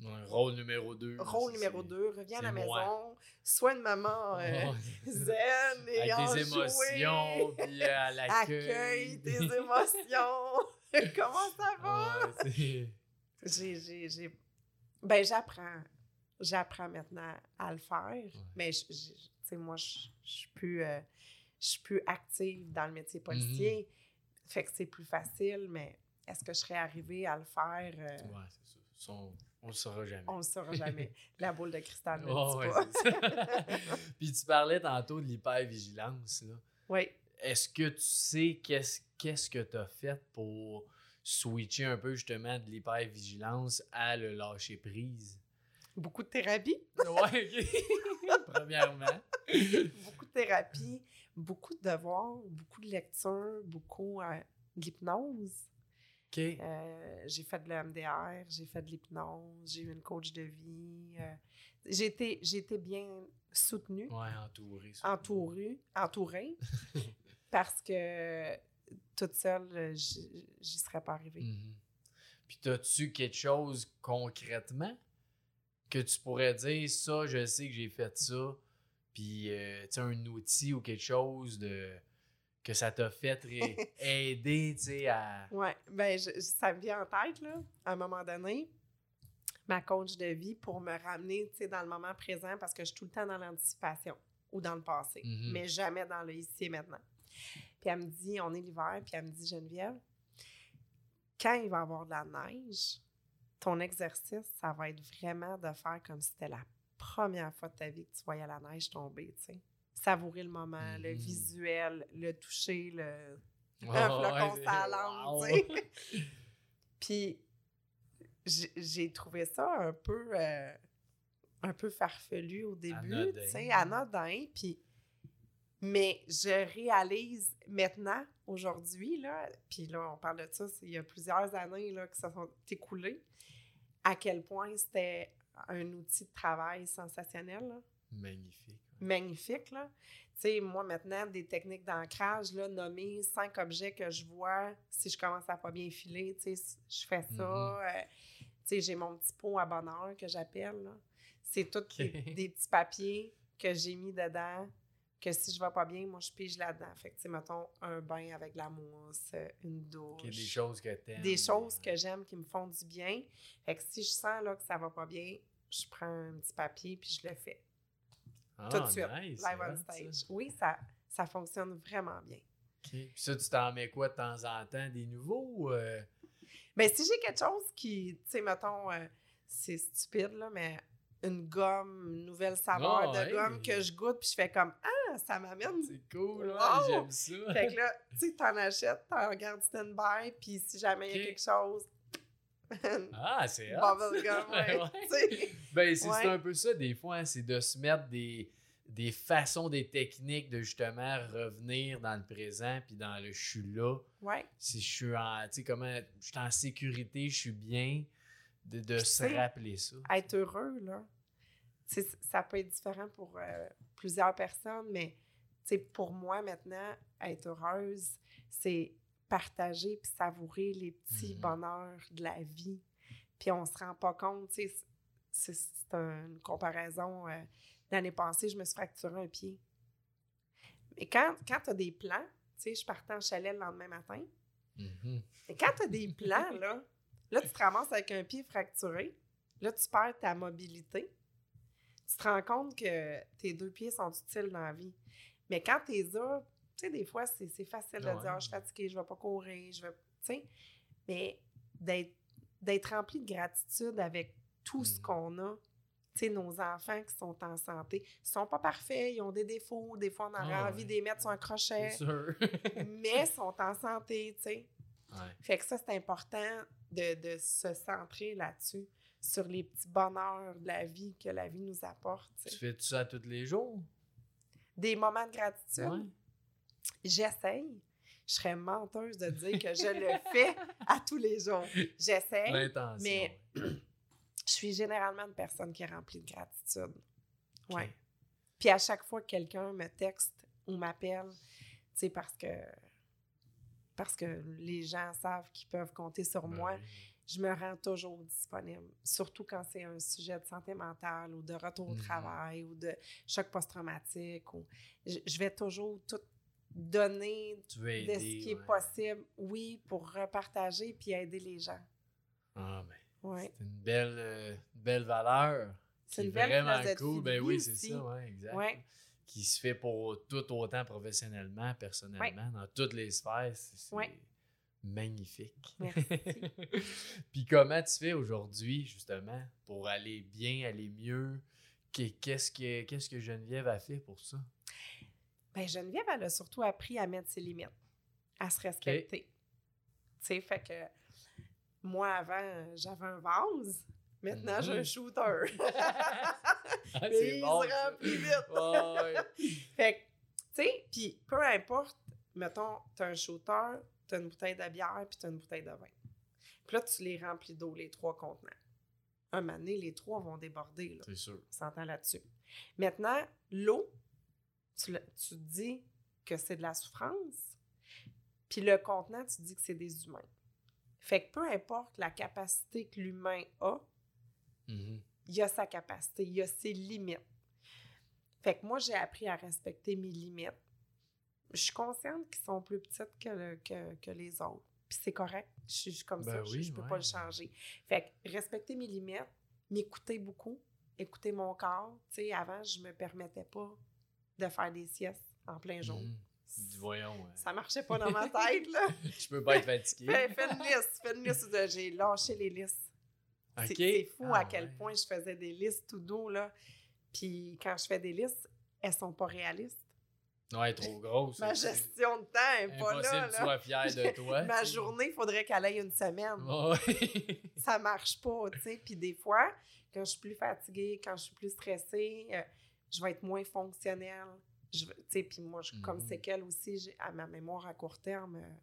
Ouais, rôle numéro 2. Rôle numéro 2, reviens à la maison, sois une maman euh, [laughs] zen et Avec des émotions, puis à l'accueil. Accueille tes émotions. [laughs] Comment ça va? Ouais, J'ai, Ben, j'apprends. J'apprends maintenant à le faire. Mais, tu sais, moi, je suis plus, euh, plus active dans le métier policier. Fait que c'est plus facile, mais est-ce que je serais arrivée à le faire? euh, Ouais, c'est ça. Ça, on- le saura jamais. On le saura jamais. [laughs] La boule de cristal ne le Oh, dit ouais, pas. [laughs] Puis tu parlais tantôt de l'hypervigilance. là. Oui. Est-ce que tu sais qu'est-ce qu'est-ce que tu as fait pour switcher un peu justement de l'hypervigilance à le lâcher prise? Beaucoup de thérapie. Ok. [laughs] Premièrement. Beaucoup de thérapie. beaucoup de devoirs, beaucoup de lectures, beaucoup euh, d'hypnose. Euh, j'ai fait de l'MDR, j'ai fait de l'hypnose, j'ai eu une coach de vie. euh, j'ai été, j'ai été bien soutenue, Ouais, entouré. ça. entourée, entourée, [laughs] parce que toute seule, euh, j'y serais pas arrivée. Mhm. Puis, as-tu quelque chose concrètement que tu pourrais dire, ça, je sais que j'ai fait ça, puis, euh, tu sais, un outil ou quelque chose de que ça t'a fait [laughs] aider, tu sais, à... Ouais, ben je- ça me vient en tête, là, à un moment donné. Ma coach de vie pour me ramener, tu sais, dans le moment présent parce que je suis tout le temps dans l'anticipation ou dans le passé, Mhm. mais jamais dans le ici et maintenant. Puis elle me dit, on est l'hiver, puis elle me dit, Geneviève, quand il va y avoir de la neige, ton exercice, ça va être vraiment de faire comme si c'était la première fois de ta vie que tu voyais la neige tomber, tu sais. Savourer le moment, le Mhm. visuel, le toucher, le, un flocon ouais, langue, wow. [laughs] sais. Puis j'ai- trouvé ça un peu euh, un peu farfelu au début, tu sais, anodin, puis mais je réalise maintenant, aujourd'hui, là, puis là, on parle de ça, il y a plusieurs années là, que ça sont écoulées, à quel point c'était un outil de travail sensationnel, là Magnifique. Magnifique, là. Tu sais, moi, maintenant, des techniques d'ancrage, là, nommer cinq objets que je vois, si je commence à pas bien filer, tu sais, je fais ça. Mhm. euh, tu sais, j'ai mon petit pot à bonheur que j'appelle, là. C'est tous [laughs] des, petits papiers que j'ai mis dedans, que si je vais pas bien, moi, je pige là-dedans. Fait que, mettons, un bain avec la mousse, euh, une douche. Des choses que t'aimes. Des choses que j'aime, qui me font du bien. Fait que si je sens, là, que ça va pas bien, je prends un petit papier puis je le fais Ah, tout de suite, nice, live on ça. stage. Oui, ça, ça fonctionne vraiment bien. OK. Puis ça, tu t'en mets quoi de temps en temps? Des nouveaux? ou, euh, Mais si j'ai quelque chose qui, tu sais, mettons, euh, c'est stupide, là, mais une gomme, une nouvelle saveur Ah, de hey. gomme que je goûte, puis je fais comme Ah, ça m'amène. C'est cool, ouais, Wow! j'aime ça. Fait que là, [laughs] tu sais, t'en achètes, t'en regardes stand-by, puis si jamais il y a quelque chose, [laughs] Ah, c'est hot. bubble gum, ouais. [laughs] Ouais. tu sais. Ben, c'est Ouais. un peu ça, des fois, hein, c'est de se mettre des, des façons, des techniques de justement revenir dans le présent, puis dans le je suis là. Ouais. Si je suis en, tu sais, comment, je suis en sécurité, je suis bien, de, se rappeler ça. être heureux, là, ça peut être différent pour euh, plusieurs personnes, mais pour moi maintenant, être heureuse, c'est partager puis savourer les petits Mhm. bonheurs de la vie. Puis on se rend pas compte, tu sais, c'est c'est une comparaison. euh, L'année passée, je me suis fracturé un pied. Mais quand, quand tu as des plans, tu sais, je partais en chalet le lendemain matin, Mhm. mais quand tu as des plans, là, là, tu te ramasses avec un pied fracturé. Là, tu perds ta mobilité. Tu te rends compte que tes deux pieds sont utiles dans la vie. Mais quand tu as, tu sais, des fois, c'est facile de dire Ah, je suis fatiguée, je vais pas courir, je vais. Tu sais, mais d'être rempli de gratitude avec tout ce Mhm. qu'on a. Tu sais, nos enfants qui sont en santé, ils sont pas parfaits, ils ont des défauts, des fois on aurait Ah envie ouais. de les mettre sur un crochet, sûr. [laughs] mais ils sont en santé, tu sais. Ouais. Fait que ça, c'est important de, de se centrer là-dessus, sur les petits bonheurs de la vie que la vie nous apporte. tu Tu fais tout ça tous les jours? Des moments de gratitude? J'essaye. Je serais menteuse de dire que je le fais à tous les jours. J'essaye, L'intention. mais- je suis généralement une personne qui est remplie de gratitude. Ok. Ouais. Puis à chaque fois que quelqu'un me texte ou m'appelle, tu sais, parce que parce que les gens savent qu'ils peuvent compter sur Ben moi, oui. je me rends toujours disponible, surtout quand c'est un sujet de santé mentale ou de retour au Mhm. travail ou de choc post-traumatique. Ou... Je, je vais toujours tout donner Tu veux de ce qui est possible, oui, pour repartager puis aider les gens. Ah, ben, Ouais. c'est une belle, euh, belle valeur. C'est une belle vraiment cool. Ben oui, c'est ça, ouais, exact. Ouais. Qui se fait pour tout autant professionnellement, personnellement, dans toutes les sphères. C'est magnifique. Merci. [laughs] Puis comment tu fais aujourd'hui, justement, pour aller bien, aller mieux? Qu'est- Qu'est-ce que, qu'est-ce que Geneviève a fait pour ça? Ben, Geneviève, elle a surtout appris à mettre ses limites, à se respecter. Tu sais, fait que moi, avant, j'avais un vase. Maintenant, j'ai un Mhm. shooter. [laughs] Ah, [laughs] il bon, se remplit vite. [laughs] Fait que Tu sais, puis peu importe, mettons, tu as un shooter, tu as une bouteille de bière, puis tu as une bouteille de vin. Puis là, tu les remplis d'eau, les trois contenants. Un moment donné, les trois vont déborder. C'est sûr. On s'entend là-dessus. Maintenant, l'eau, tu, le- tu dis que c'est de la souffrance, puis le contenant, tu dis que c'est des humains. Fait que peu importe la capacité que l'humain a, Mhm. il y a sa capacité, il y a ses limites. Fait que moi, j'ai appris à respecter mes limites. Je suis consciente qu'ils sont plus petites que, le- que, que les autres. Puis c'est correct. Je suis comme Ben ça. je- oui, je peux ouais. pas le changer. Fait que respecter mes limites, m'écouter beaucoup, écouter mon corps. Tu sais, avant, je me permettais pas de faire des siestes en plein jour. Mhm. Voyons. Ça marchait pas dans ma tête, là. [laughs] Je peux pas être fatigué. fais, fais une liste. Fais une liste. de- J'ai lâché les listes. C'est- Ok. C'est fou Ah, à quel ouais. point je faisais des listes tout doux, là. Puis quand je fais des listes, elles sont pas réalistes. Ouais, trop grosse. Ma gestion de temps est pas là. tu là. sois fier de toi. [laughs] Ma tu journée, il faudrait qu'elle aille une semaine. Ouais. [laughs] Ça marche pas, tu sais. Puis des fois, quand je suis plus fatiguée, quand je suis plus stressée, euh, je vais être moins fonctionnelle. Tu sais, puis moi, je- comme Mhm. séquelle aussi, à ma mémoire à court terme, euh,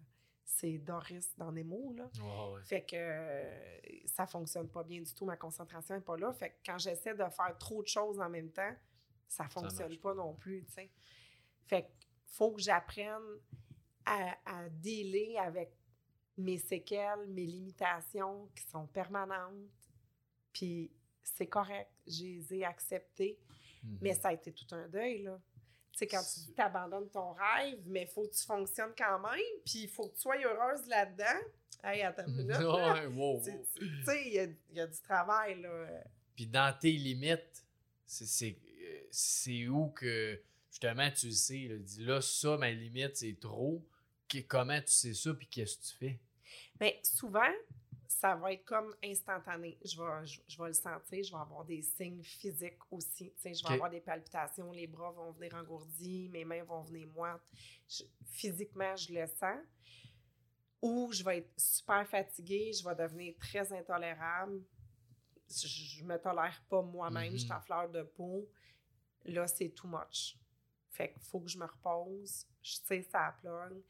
c'est Doris dans Nemo, là. Ouais, ouais. Fait que euh, ça fonctionne pas bien du tout, ma concentration est pas là. Fait que quand j'essaie de faire trop de choses en même temps, ça fonctionne pas non plus, tu sais. Fait que faut que j'apprenne à, à dealer avec mes séquelles, mes limitations qui sont permanentes. Puis c'est correct, je les ai acceptées, Mhm. mais ça a été tout un deuil, là. Tu sais, quand tu abandonnes ton rêve, mais il faut que tu fonctionnes quand même, puis il faut que tu sois heureuse là-dedans. Hey, attends une minute, là. Ouais, wow, Tu wow. tu sais, il y a, il y a du travail, là. Puis dans tes limites, c'est- c'est c'est où que justement tu le sais, là, dis là, ça, ma limite, c'est trop. Que- comment tu sais ça, puis qu'est-ce que tu fais? Mais souvent, ça va être comme instantané. Je vais, je, je vais le sentir, je vais avoir des signes physiques aussi. Tu sais, je vais avoir des palpitations, les bras vont venir engourdis, mes mains vont venir moites. Je- physiquement, je le sens. Ou je vais être super fatiguée, je vais devenir très intolérable. Je, je me tolère pas moi-même, je suis Mhm. en fleur de peau. Là, c'est too much. Fait qu'il faut que je me repose. Je sais, ça plug.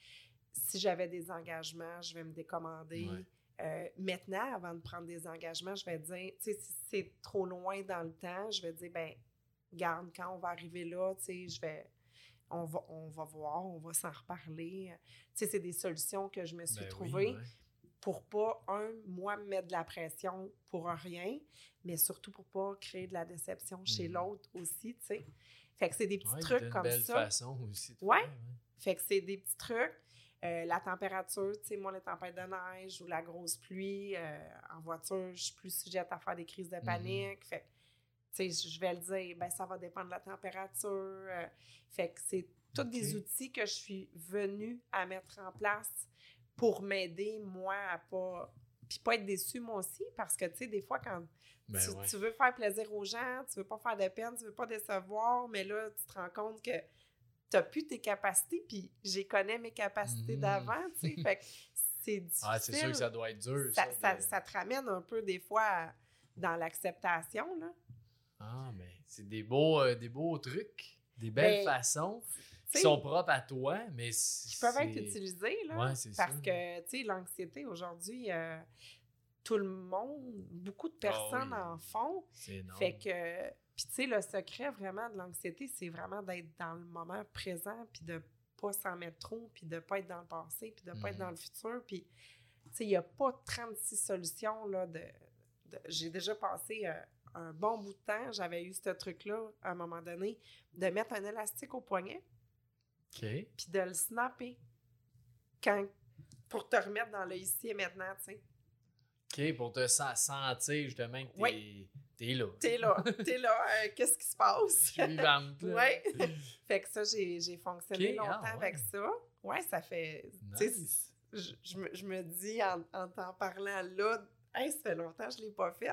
Si j'avais des engagements, je vais me décommander. Ouais. Euh, maintenant, avant de prendre des engagements, je vais dire, tu sais, si c'est trop loin dans le temps, je vais dire, ben, garde, quand on va arriver là, tu sais, je vais, on va, on va voir, on va s'en reparler. Tu sais, c'est des solutions que je me suis Ben oui, trouvées ouais. pour pas, un, moi, me mettre de la pression pour rien, mais surtout pour pas créer de la déception chez Mhm. l'autre aussi, tu sais. Fait que c'est des petits Ouais, trucs une comme belle ça. façon aussi. de Ouais. faire, Fait que c'est des petits trucs. Euh, la température, tu sais, moi, les tempêtes de neige ou la grosse pluie, euh, en voiture, je suis plus sujette à faire des crises de panique. Fait tu sais, je vais le dire, ben ça va dépendre de la température. euh, fait que c'est tous des outils que je suis venue à mettre en place pour m'aider, moi, à pas... Puis pas être déçue, moi aussi, parce que, tu sais, des fois, quand Ben tu, ouais. tu veux faire plaisir aux gens, tu veux pas faire de peine, tu veux pas décevoir, mais là, tu te rends compte que tu n'as plus tes capacités, puis j'ai connais mes capacités Mhm. d'avant, tu sais. fait que c'est difficile. [laughs] Ah, c'est sûr que ça doit être dur. ça, Ça, ça- de- ça te ramène un peu, des fois, à- dans l'acceptation, là. Ah, mais c'est des beaux, euh, des beaux trucs, des belles Ben, façons qui sont propres à toi, mais qui peuvent être utilisés, là. Ouais, parce ça. que, tu sais, l'anxiété, aujourd'hui, euh, tout le monde, beaucoup de personnes Ah oui. en font. C'est énorme. Fait que, puis tu sais, le secret vraiment de l'anxiété, c'est vraiment d'être dans le moment présent, puis de pas s'en mettre trop, puis de pas être dans le passé, puis de pas être Mhm. dans le futur. Puis, tu sais, il n'y a pas 36 solutions, là, de... de- J'ai déjà passé euh, un bon bout de temps, j'avais eu ce truc-là, à un moment donné, de mettre un élastique au poignet, OK. puis de le snapper quand, pour te remettre dans le ici et maintenant, tu sais. OK, pour te sen- sentir justement que t'es Oui. t'es là. T'es là, [laughs] t'es là, euh, qu'est-ce qui se passe? Je suis vivante. Ouais. [laughs] fait que ça, j'ai, j'ai fonctionné ah, longtemps ouais. avec ça. Ouais, ça fait. tu sais, Nice. Je, je me, je me dis en, en t'en parlant là, hey, ça fait longtemps que je ne l'ai pas fait.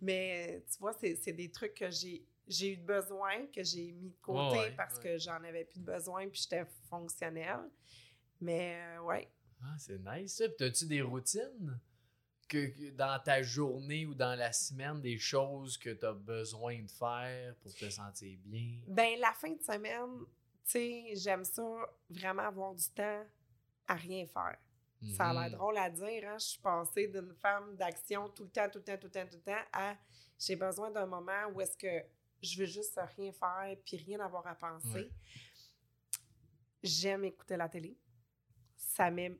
Mais tu vois, c'est, c'est des trucs que j'ai, j'ai eu besoin, que j'ai mis de côté ouais, parce ouais. que j'en avais plus de besoin puis j'étais fonctionnelle. Mais euh, ouais. Ah, c'est nice ça. Puis t'as-tu des routines? Que, dans ta journée ou dans la semaine, des choses que tu as besoin de faire pour te sentir bien? Ben, la fin de semaine, sais, j'aime ça, vraiment avoir du temps à rien faire. Ça a l'air Mhm. drôle à dire, hein? Je suis passée d'une femme d'action tout le temps, tout le temps, tout le temps, tout le temps à j'ai besoin d'un moment où est-ce que je veux juste rien faire puis rien avoir à penser. Ouais. J'aime écouter la télé. Ça met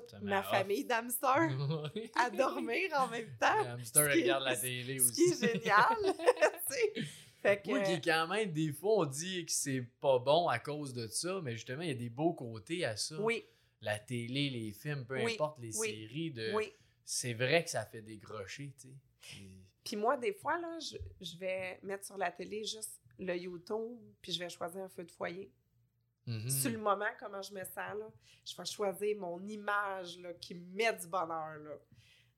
toute ma famille d'hamsters [laughs] à dormir en même [laughs] temps. Le hamster Ce qui est- regarde la télé Ce aussi. qui est [laughs] génial. fait que, Oui, qui est quand même, des fois, on dit que c'est pas bon à cause de ça, mais justement, il y a des beaux côtés à ça. oui, La télé, les films, peu Oui, importe les oui, séries, de... oui. c'est vrai que ça fait décrocher, tu sais. Puis- Puis moi, des fois, là, je, je vais mettre sur la télé juste le YouTube, puis je vais choisir un feu de foyer. Mhm. Sur le moment, comment je me sens, là, je vais choisir mon image là, qui me met du bonheur. Là.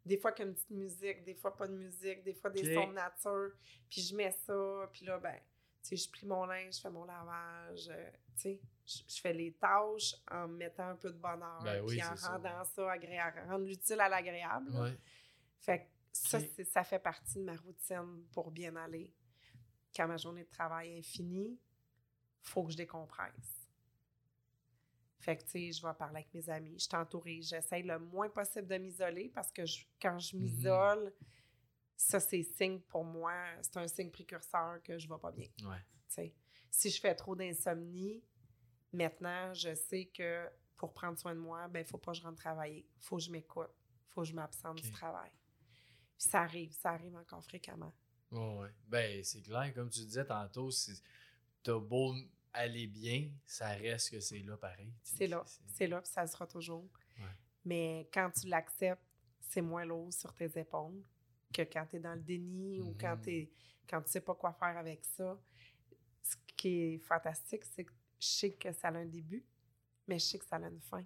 Des fois qu'une petite musique, des fois pas de musique, des fois des sons de nature. Puis je mets ça, puis là, ben, tu sais, je plie mon linge, je fais mon lavage, euh, tu sais, je, je fais les tâches en me mettant un peu de bonheur, Ben oui, puis en ça. rendant ça agréable, rendre l'utile à l'agréable. Ouais. Fait que ça, ça fait partie de ma routine pour bien aller. Quand ma journée de travail est finie, faut que je décompresse. Fait que, tu sais, je vais parler avec mes amis, je suis entourée, j'essaie le moins possible de m'isoler parce que je- quand je Mhm. m'isole, ça, c'est signe pour moi, c'est un signe précurseur que je vais pas bien. Ouais. tu sais. Si je fais trop d'insomnie, maintenant, je sais que pour prendre soin de moi, ben, il faut pas que je rentre travailler. Il faut que je m'écoute. Il faut que je m'absente du travail. Puis ça arrive, ça arrive encore fréquemment. Ouais. Ben, c'est clair, comme tu disais tantôt, t'as beau aller bien, ça reste que c'est là pareil. C'est là, c'est là, puis ça sera toujours. Ouais. Mais quand tu l'acceptes, c'est moins lourd sur tes épaules que quand tu es dans le déni ou quand, Mhm. t'es- quand tu sais pas quoi faire avec ça. Ce qui est fantastique, c'est que je sais que ça a un début, mais je sais que ça a une fin.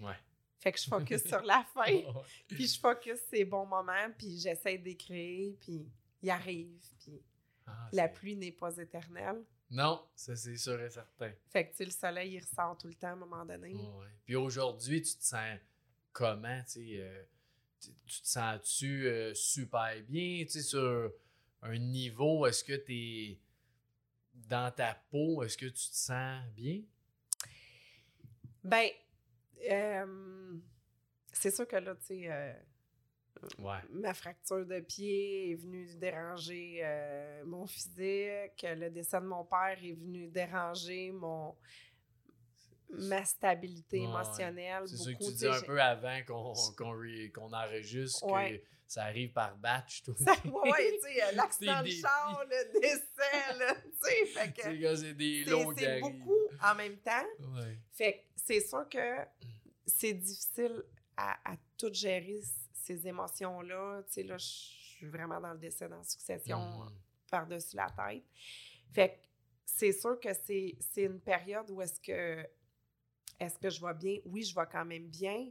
Ouais. Fait que je focus sur la [laughs] fin, puis je focus ces bons moments, puis j'essaie d'écrire, puis il arrive, puis Ah, la pluie n'est pas éternelle. Non, ça c'est sûr et certain. Fait que, le soleil, il ressort tout le temps à un moment donné. Ouais. Puis aujourd'hui, tu te sens comment, tu sais, euh, tu tu te sens-tu euh, super bien, tu sais, sur un niveau, est-ce que tu es dans ta peau, est-ce que tu te sens bien? Ben, euh, c'est sûr que là, tu sais, Ouais. ma fracture de pied est venue déranger euh, mon physique. Le décès de mon père est venu déranger mon ma stabilité Ouais, émotionnelle. C'est ça que tu dis un peu avant qu'on qu'on re- qu'on enregistre, Ouais. que ça arrive par batch, tout. Ça, ouais, ouais, tu sais, euh, [laughs] l'accident de char, le décès, tu sais, que [laughs] c'est des c'est beaucoup en même temps. Fait que c'est sûr que c'est difficile à, à tout gérer ces émotions-là. Tu sais, là, je suis vraiment dans le décès dans la succession Mhm. par-dessus la tête. Fait que c'est sûr que c'est c'est une période où est-ce que est-ce que je vais bien? Oui, je vais quand même bien,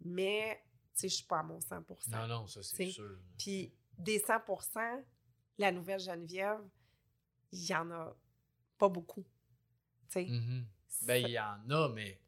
mais tu sais, je suis pas à mon 100 Non, non, ça c'est sûr. Puis des 100 la nouvelle Geneviève, il y en a pas beaucoup. Tu sais, Mhm. Ben, il y en a, mais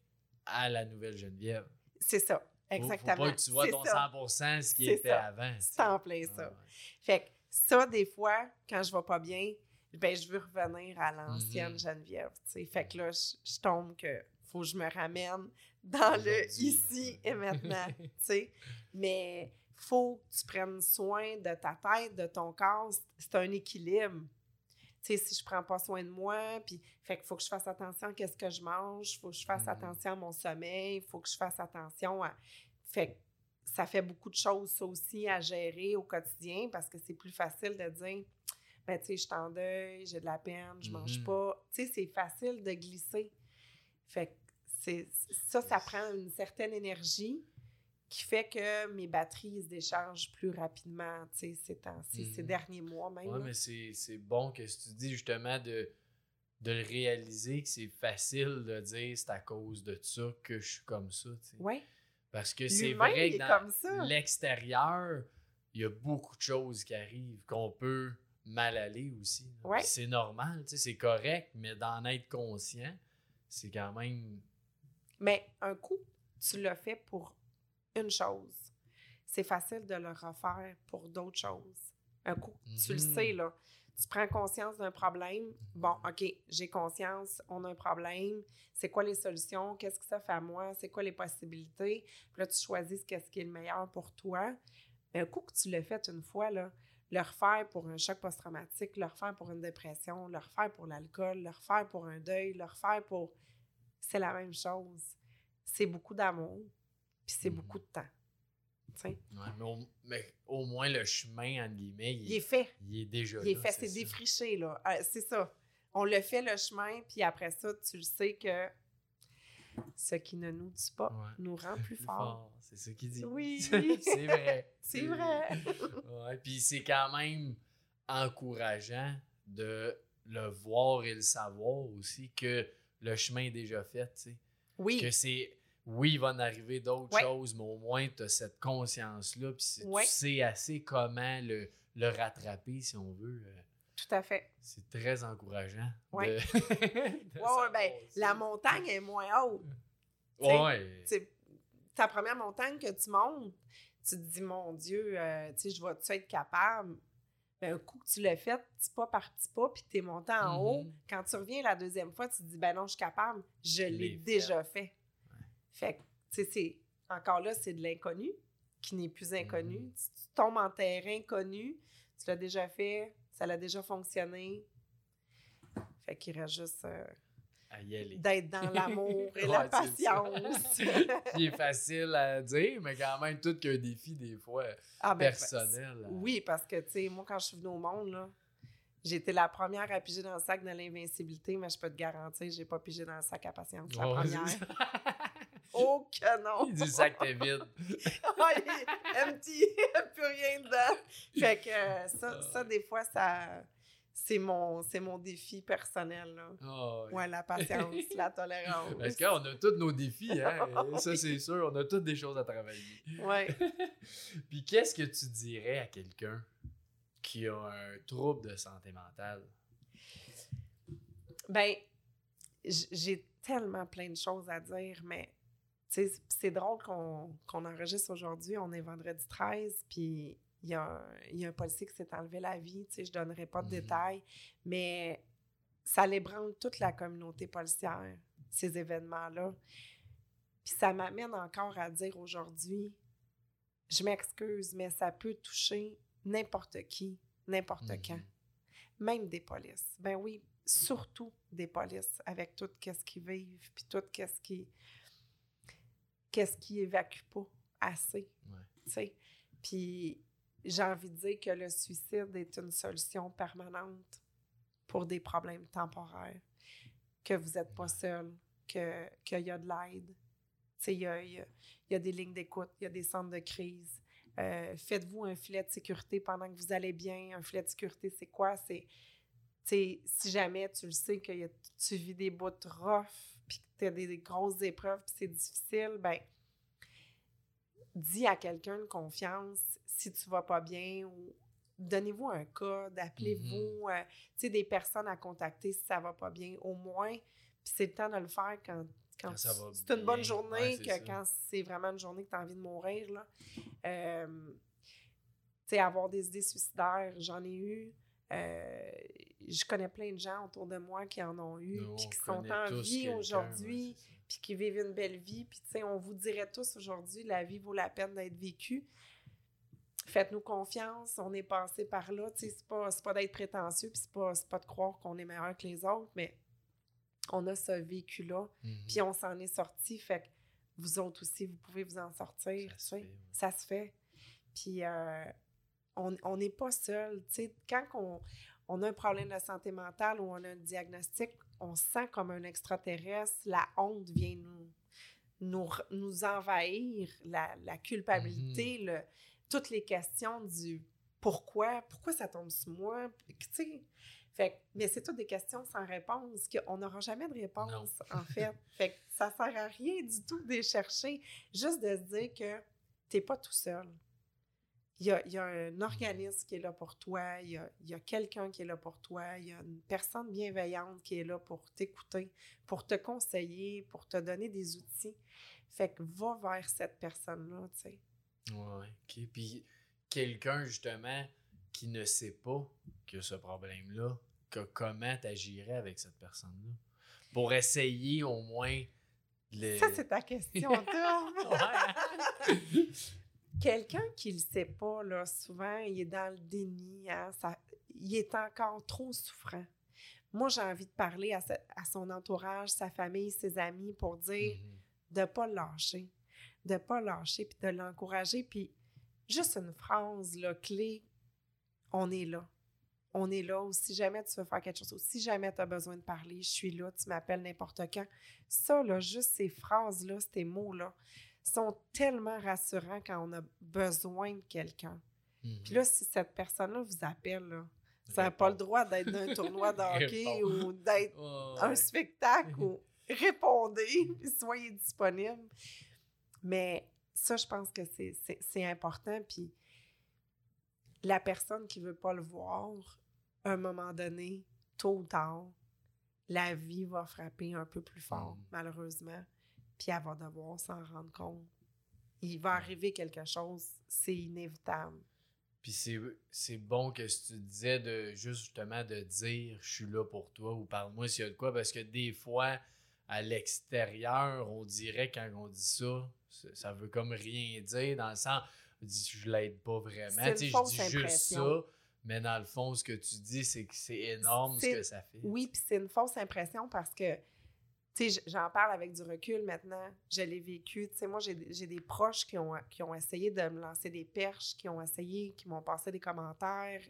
à la nouvelle Geneviève. c'est ça, exactement. Faut pas que tu vois ton ça. 100% ce qui était ça. avant. C'est en plein ça. Ouais. Fait que ça, des fois, quand je vais pas bien, ben je veux revenir à l'ancienne Mhm. Geneviève, tu sais. Fait que là, je, je tombe que faut que je me ramène dans le ici et maintenant, tu sais. Mais faut que tu prennes soin de ta tête, de ton corps. C'est un équilibre. Tu sais, si je prends pas soin de moi, puis fait qu'il faut que je fasse attention à qu'est-ce que je mange, faut que je fasse Mhm. attention à mon sommeil, faut que je fasse attention à... Fait que ça fait beaucoup de choses, ça aussi, à gérer au quotidien parce que c'est plus facile de dire, ben, tu sais, je suis en deuil, j'ai de la peine, je mange Mhm. pas. Tu sais, c'est facile de glisser. Fait que c'est, ça, ça prend une certaine énergie qui fait que mes batteries se déchargent plus rapidement, tu sais, ces temps-ci, ces Mhm. derniers mois même. Là. mais c'est bon que tu dis justement de, de le réaliser que c'est facile de dire c'est à cause de ça que je suis comme ça. tu sais. Ouais, Parce que c'est vrai que dans l'extérieur, il y a beaucoup de choses qui arrivent qu'on peut mal aller aussi. Ouais. C'est normal, tu sais, c'est correct, mais d'en être conscient, c'est quand même. mais un coup, tu l'as fait pour une chose. C'est facile de le refaire pour d'autres choses. Un coup, tu le Mhm. sais, là. tu prends conscience d'un problème. Bon, OK, j'ai conscience, on a un problème. C'est quoi les solutions? Qu'est-ce que ça fait à moi? C'est quoi les possibilités? Puis là, tu choisis ce qui est le meilleur pour toi. Mais un coup que tu l'as fait une fois, là, le refaire pour un choc post-traumatique, le refaire pour une dépression, le refaire pour l'alcool, le refaire pour un deuil, le refaire pour... C'est la même chose. C'est beaucoup d'amour, puis c'est beaucoup de temps. Ouais, mais, au, mais, au, moins le chemin, entre guillemets, il, est fait. Il est déjà Il est fait, c'est défriché, là. Euh, c'est ça. On le fait le chemin, puis après ça, tu le sais que ce qui ne nous dit pas nous rend [laughs] plus, plus fort. C'est ce qu'il dit. Oui. [laughs] c'est vrai. [laughs] C'est vrai. ouais, puis c'est quand même encourageant de le voir et le savoir aussi que le chemin est déjà fait, tu sais. Oui. Que c'est oui, il va en arriver d'autres choses, mais au moins tu as cette conscience-là, puis tu sais assez comment le, le, rattraper, si on veut. Euh. Tout à fait. C'est très encourageant. Oui. ouais, [laughs] ben, la montagne est moins haute. Ouais. Ta première montagne que tu montes, tu te dis, mon Dieu, euh, tu sais, je vais-tu être capable? Ben, un coup que tu l'as fait, petit pas par petit pas, puis tu es monté en haut, mm-hmm. quand tu reviens la deuxième fois, tu te dis, ben non, je suis capable, je l'ai déjà fait. Fait que, tu sais, c'est encore là, c'est de l'inconnu qui n'est plus inconnu. Mm-hmm. Tu, tombes en terrain connu, tu l'as déjà fait, ça l'a déjà fonctionné. Fait qu'il reste juste euh, d'être dans [laughs] l'amour et la patience. [laughs] qui est facile à dire, mais quand même tout qu'un défi des fois ah, ben, personnel. oui, parce que, tu sais, moi, quand je suis venue au monde, là, J'étais la première à piger dans le sac de l'invincibilité, mais je peux te garantir, j'ai pas pigé dans le sac à patience la première. [laughs] oh que non! [laughs] Il dit sac t'es vide. oui, empty, [laughs] plus rien dedans. Fait que euh, ça, ça, des fois, ça c'est mon, c'est mon défi personnel. Là. Oh, ouais. la patience, la [laughs] tolérance. Parce qu'on a tous nos défis, hein? ça, c'est sûr. On a toutes des choses à travailler. Ouais. Puis qu'est-ce que tu dirais à quelqu'un qui a un trouble de santé mentale? Ben, j'ai tellement plein de choses à dire, mais c'est drôle qu'on enregistre aujourd'hui. On est vendredi 13, puis il y, a un, policier qui s'est enlevé la vie. Je ne donnerai pas de mm-hmm. détails, mais ça l'ébranle toute la communauté policière, ces événements-là. Puis ça m'amène encore à dire aujourd'hui, je m'excuse, mais ça peut toucher n'importe qui, n'importe mm-hmm. quand. Même des polices. Ben oui, surtout des polices, avec tout ce qu'ils vivent, puis tout ce qui qu'est-ce qui évacue pas assez. Puis j'ai envie de dire que le suicide est une solution permanente pour des problèmes temporaires, que vous n'êtes pas seul, qu'il y a de l'aide. Il y a, y a, des lignes d'écoute, il y a des centres de crise. Euh, faites-vous un filet de sécurité pendant que vous allez bien. Un filet de sécurité, c'est quoi? C'est, si jamais tu le sais que tu vis des bouts rough, puis que tu as des, grosses épreuves, puis c'est difficile, ben dis à quelqu'un de confiance si tu vas pas bien ou donnez-vous un code, appelez-vous, mm-hmm. euh, tu sais, des personnes à contacter si ça va pas bien, au moins. Puis c'est le temps de le faire quand quand, c'est une bonne journée que quand c'est vraiment une journée que tu as envie de mourir. Là. Euh, tu sais, avoir des idées suicidaires, j'en ai eu. Euh, je connais plein de gens autour de moi qui en ont eu, puis qui sont en vie aujourd'hui, puis qui vivent une belle vie. Puis, tu sais, on vous dirait tous aujourd'hui, la vie vaut la peine d'être vécue. Faites-nous confiance, on est passé par là. Tu sais, c'est pas, pas d'être prétentieux, puis c'est pas, pas de croire qu'on est meilleur que les autres, mais on a ce vécu-là, mhm. puis on s'en est sorti. Fait que vous autres aussi, vous pouvez vous en sortir. Ça, se, fait, ça se fait. Puis euh, on n'est pas seul. quand on, on, a un problème de santé mentale ou on a un diagnostic, on sent comme un extraterrestre, la honte vient nous, nous, nous envahir, la, la culpabilité, mhm. le, toutes les questions du pourquoi, pourquoi ça tombe sur moi. Tu sais, fait mais c'est toutes des questions sans réponse, qu'on n'aura jamais de réponse, en fait. [laughs] fait que ça sert à rien du tout de les chercher, juste de se dire que tu n'es pas tout seul. Il y, a, il y a, un organisme qui est là pour toi, il y a, a quelqu'un qui est là pour toi, il y a une personne bienveillante qui est là pour t'écouter, pour te conseiller, pour te donner des outils. Fait que va vers cette personne-là, tu sais. Ouais, OK. Puis quelqu'un, justement, qui ne sait pas que ce problème-là, que comment tu agirais avec cette personne-là? Pour essayer au moins le... Ça, c'est ta question, toi. [laughs] Quelqu'un qui le sait pas, là, souvent, il est dans le déni. hein, ça- il est encore trop souffrant. Moi, j'ai envie de parler à, sa- à son entourage, sa famille, ses amis pour dire Mhm. de pas le lâcher. De pas le lâcher, puis de l'encourager. Puis juste une phrase là, clé, on est là. On est là. Ou si jamais tu veux faire quelque chose, ou si jamais tu as besoin de parler, je suis là, tu m'appelles n'importe quand. Ça, là, juste ces phrases-là, ces mots-là, sont tellement rassurants quand on a besoin de quelqu'un. Mhm. Puis là, si cette personne-là vous appelle, là, ça n'a pas le droit d'être d'un tournoi de [laughs] hockey Réponds. ou d'être Oh, un spectacle ou [laughs] répondez, puis soyez disponible. Mais ça, je pense que c'est- important. Puis la personne qui veut pas le voir, à un moment donné, tôt ou tard, la vie va frapper un peu plus fort, Mm. malheureusement. Puis elle va devoir s'en rendre compte. Il va arriver quelque chose, c'est inévitable. Puis c'est, bon que tu disais de juste justement de dire je suis là pour toi ou parle-moi s'il y a de quoi parce que des fois à l'extérieur on dirait quand on dit ça ça, veut comme rien dire dans le sens on dit je l'aide pas vraiment tu sais je dis juste ça mais dans le fond ce que tu dis c'est que c'est énorme ce que ça fait Oui, puis c'est une fausse impression parce que, j'en parle avec du recul maintenant. Je l'ai vécu. Tu sais, moi, j'ai des- proches qui ont, qui ont essayé de me lancer des perches, qui ont essayé, qui m'ont passé des commentaires.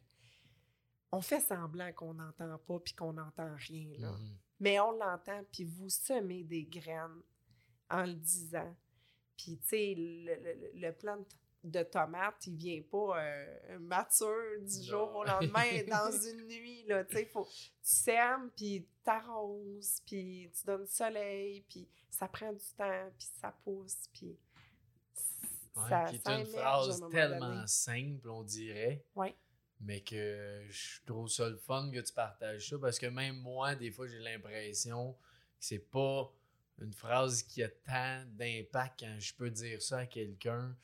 On fait semblant qu'on n'entend pas puis qu'on n'entend rien, là. Mhm. Mais on l'entend, puis vous semez des graines en le disant. Puis, tu sais, le, le- le plan de, de tomate, il vient pas euh, mature du jour au lendemain, [laughs] dans une nuit, là. Tu sais, faut... Tu sèmes, puis t'arroses, puis tu donnes du soleil, puis ça prend du temps, puis ça pousse, puis... Ouais, ça, qui est ça une phrase tellement donné. simple on dirait Ouais. mais que je trouve ça le fun que tu partages ça parce que même moi, des fois, j'ai l'impression que c'est pas une phrase qui a tant d'impact quand je peux dire ça à quelqu'un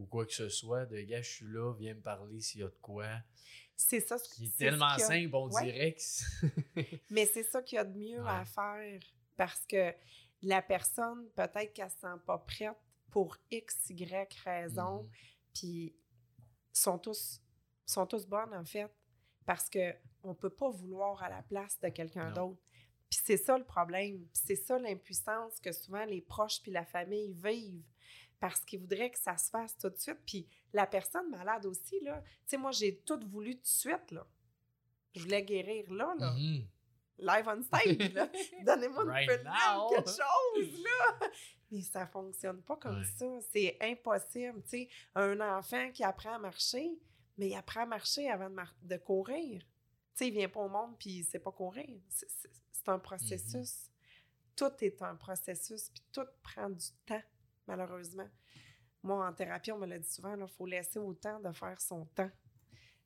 ou quoi que ce soit, de gars, je suis là, viens me parler s'il y a de quoi. C'est ça, Qui est ce tellement y a- simple, on Ouais. dirait que [laughs] Mais c'est ça qu'il y a de mieux à faire parce que la personne, peut-être qu'elle ne se sent pas prête pour X, Y raison, Mhm. puis sont tous, sont tous bonnes en fait parce que on peut pas vouloir à la place de quelqu'un d'autre. Puis c'est ça le problème, puis c'est ça l'impuissance que souvent les proches puis la famille vivent parce qu'ils voudraient que ça se fasse tout de suite. Puis la personne malade aussi, là, tu sais, moi j'ai tout voulu tout de suite, là. Je voulais guérir là, là Mhm. live on stage, là. [laughs] Donnez-moi une Right pilule, quelque chose, là. Mais ça fonctionne pas comme Ouais. ça. C'est impossible. Tu sais, un enfant qui apprend à marcher, mais il apprend à marcher avant de, mar- de courir. Tu sais, il vient pas au monde puis il sait pas courir. C'est- C'est c'est un processus. Mm-hmm. Tout est un processus, puis tout prend du temps, malheureusement. Moi, en thérapie, on me l'a dit souvent, il faut laisser au temps de faire son temps.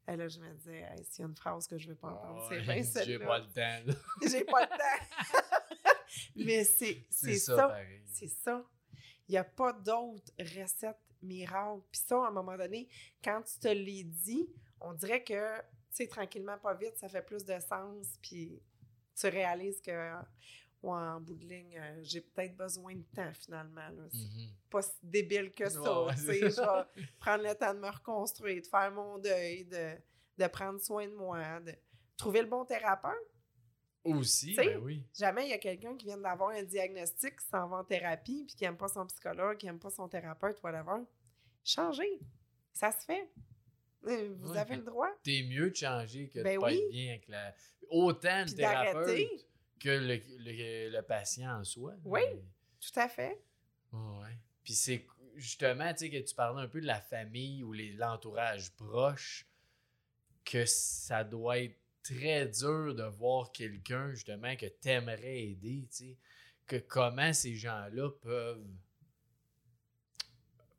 Et là, je me disais, hey, s'il y a une phrase que je veux pas entendre, c'est bien [laughs] J'ai celle-là. pas le temps. [laughs] J'ai pas le temps. [laughs] Mais c'est c'est ça. pareil. C'est ça. Il n'y a pas d'autre recette miracle. Puis ça, à un moment donné, quand tu te l'es dit, on dirait que, tu sais, tranquillement, pas vite, ça fait plus de sens. Puis tu réalises que, ouais, en bout de ligne, euh, j'ai peut-être besoin de temps, finalement. C'est Mhm. pas si débile que ça. Ouais, je vais prendre le temps de me reconstruire, de faire mon deuil, de, de prendre soin de moi, de trouver le bon thérapeute. Aussi, ben oui. Jamais il y a quelqu'un qui vient d'avoir un diagnostic, qui s'en va en thérapie, puis qui n'aime pas son psychologue, qui n'aime pas son thérapeute, whatever. Changez. Ça se fait. Euh, Vous Ouais, avez le droit. T'es mieux de changer que de Ben pas oui. être bien avec la... Autant le Puis thérapeute. Que le, le- le patient en soi. Oui. Mais- Tout à fait. Ouais. Puis c'est justement, tu sais, que tu parlais un peu de la famille ou les- l'entourage proche, que ça doit être très dur de voir quelqu'un, justement, que t'aimerais aider, tu sais. Que comment ces gens-là peuvent,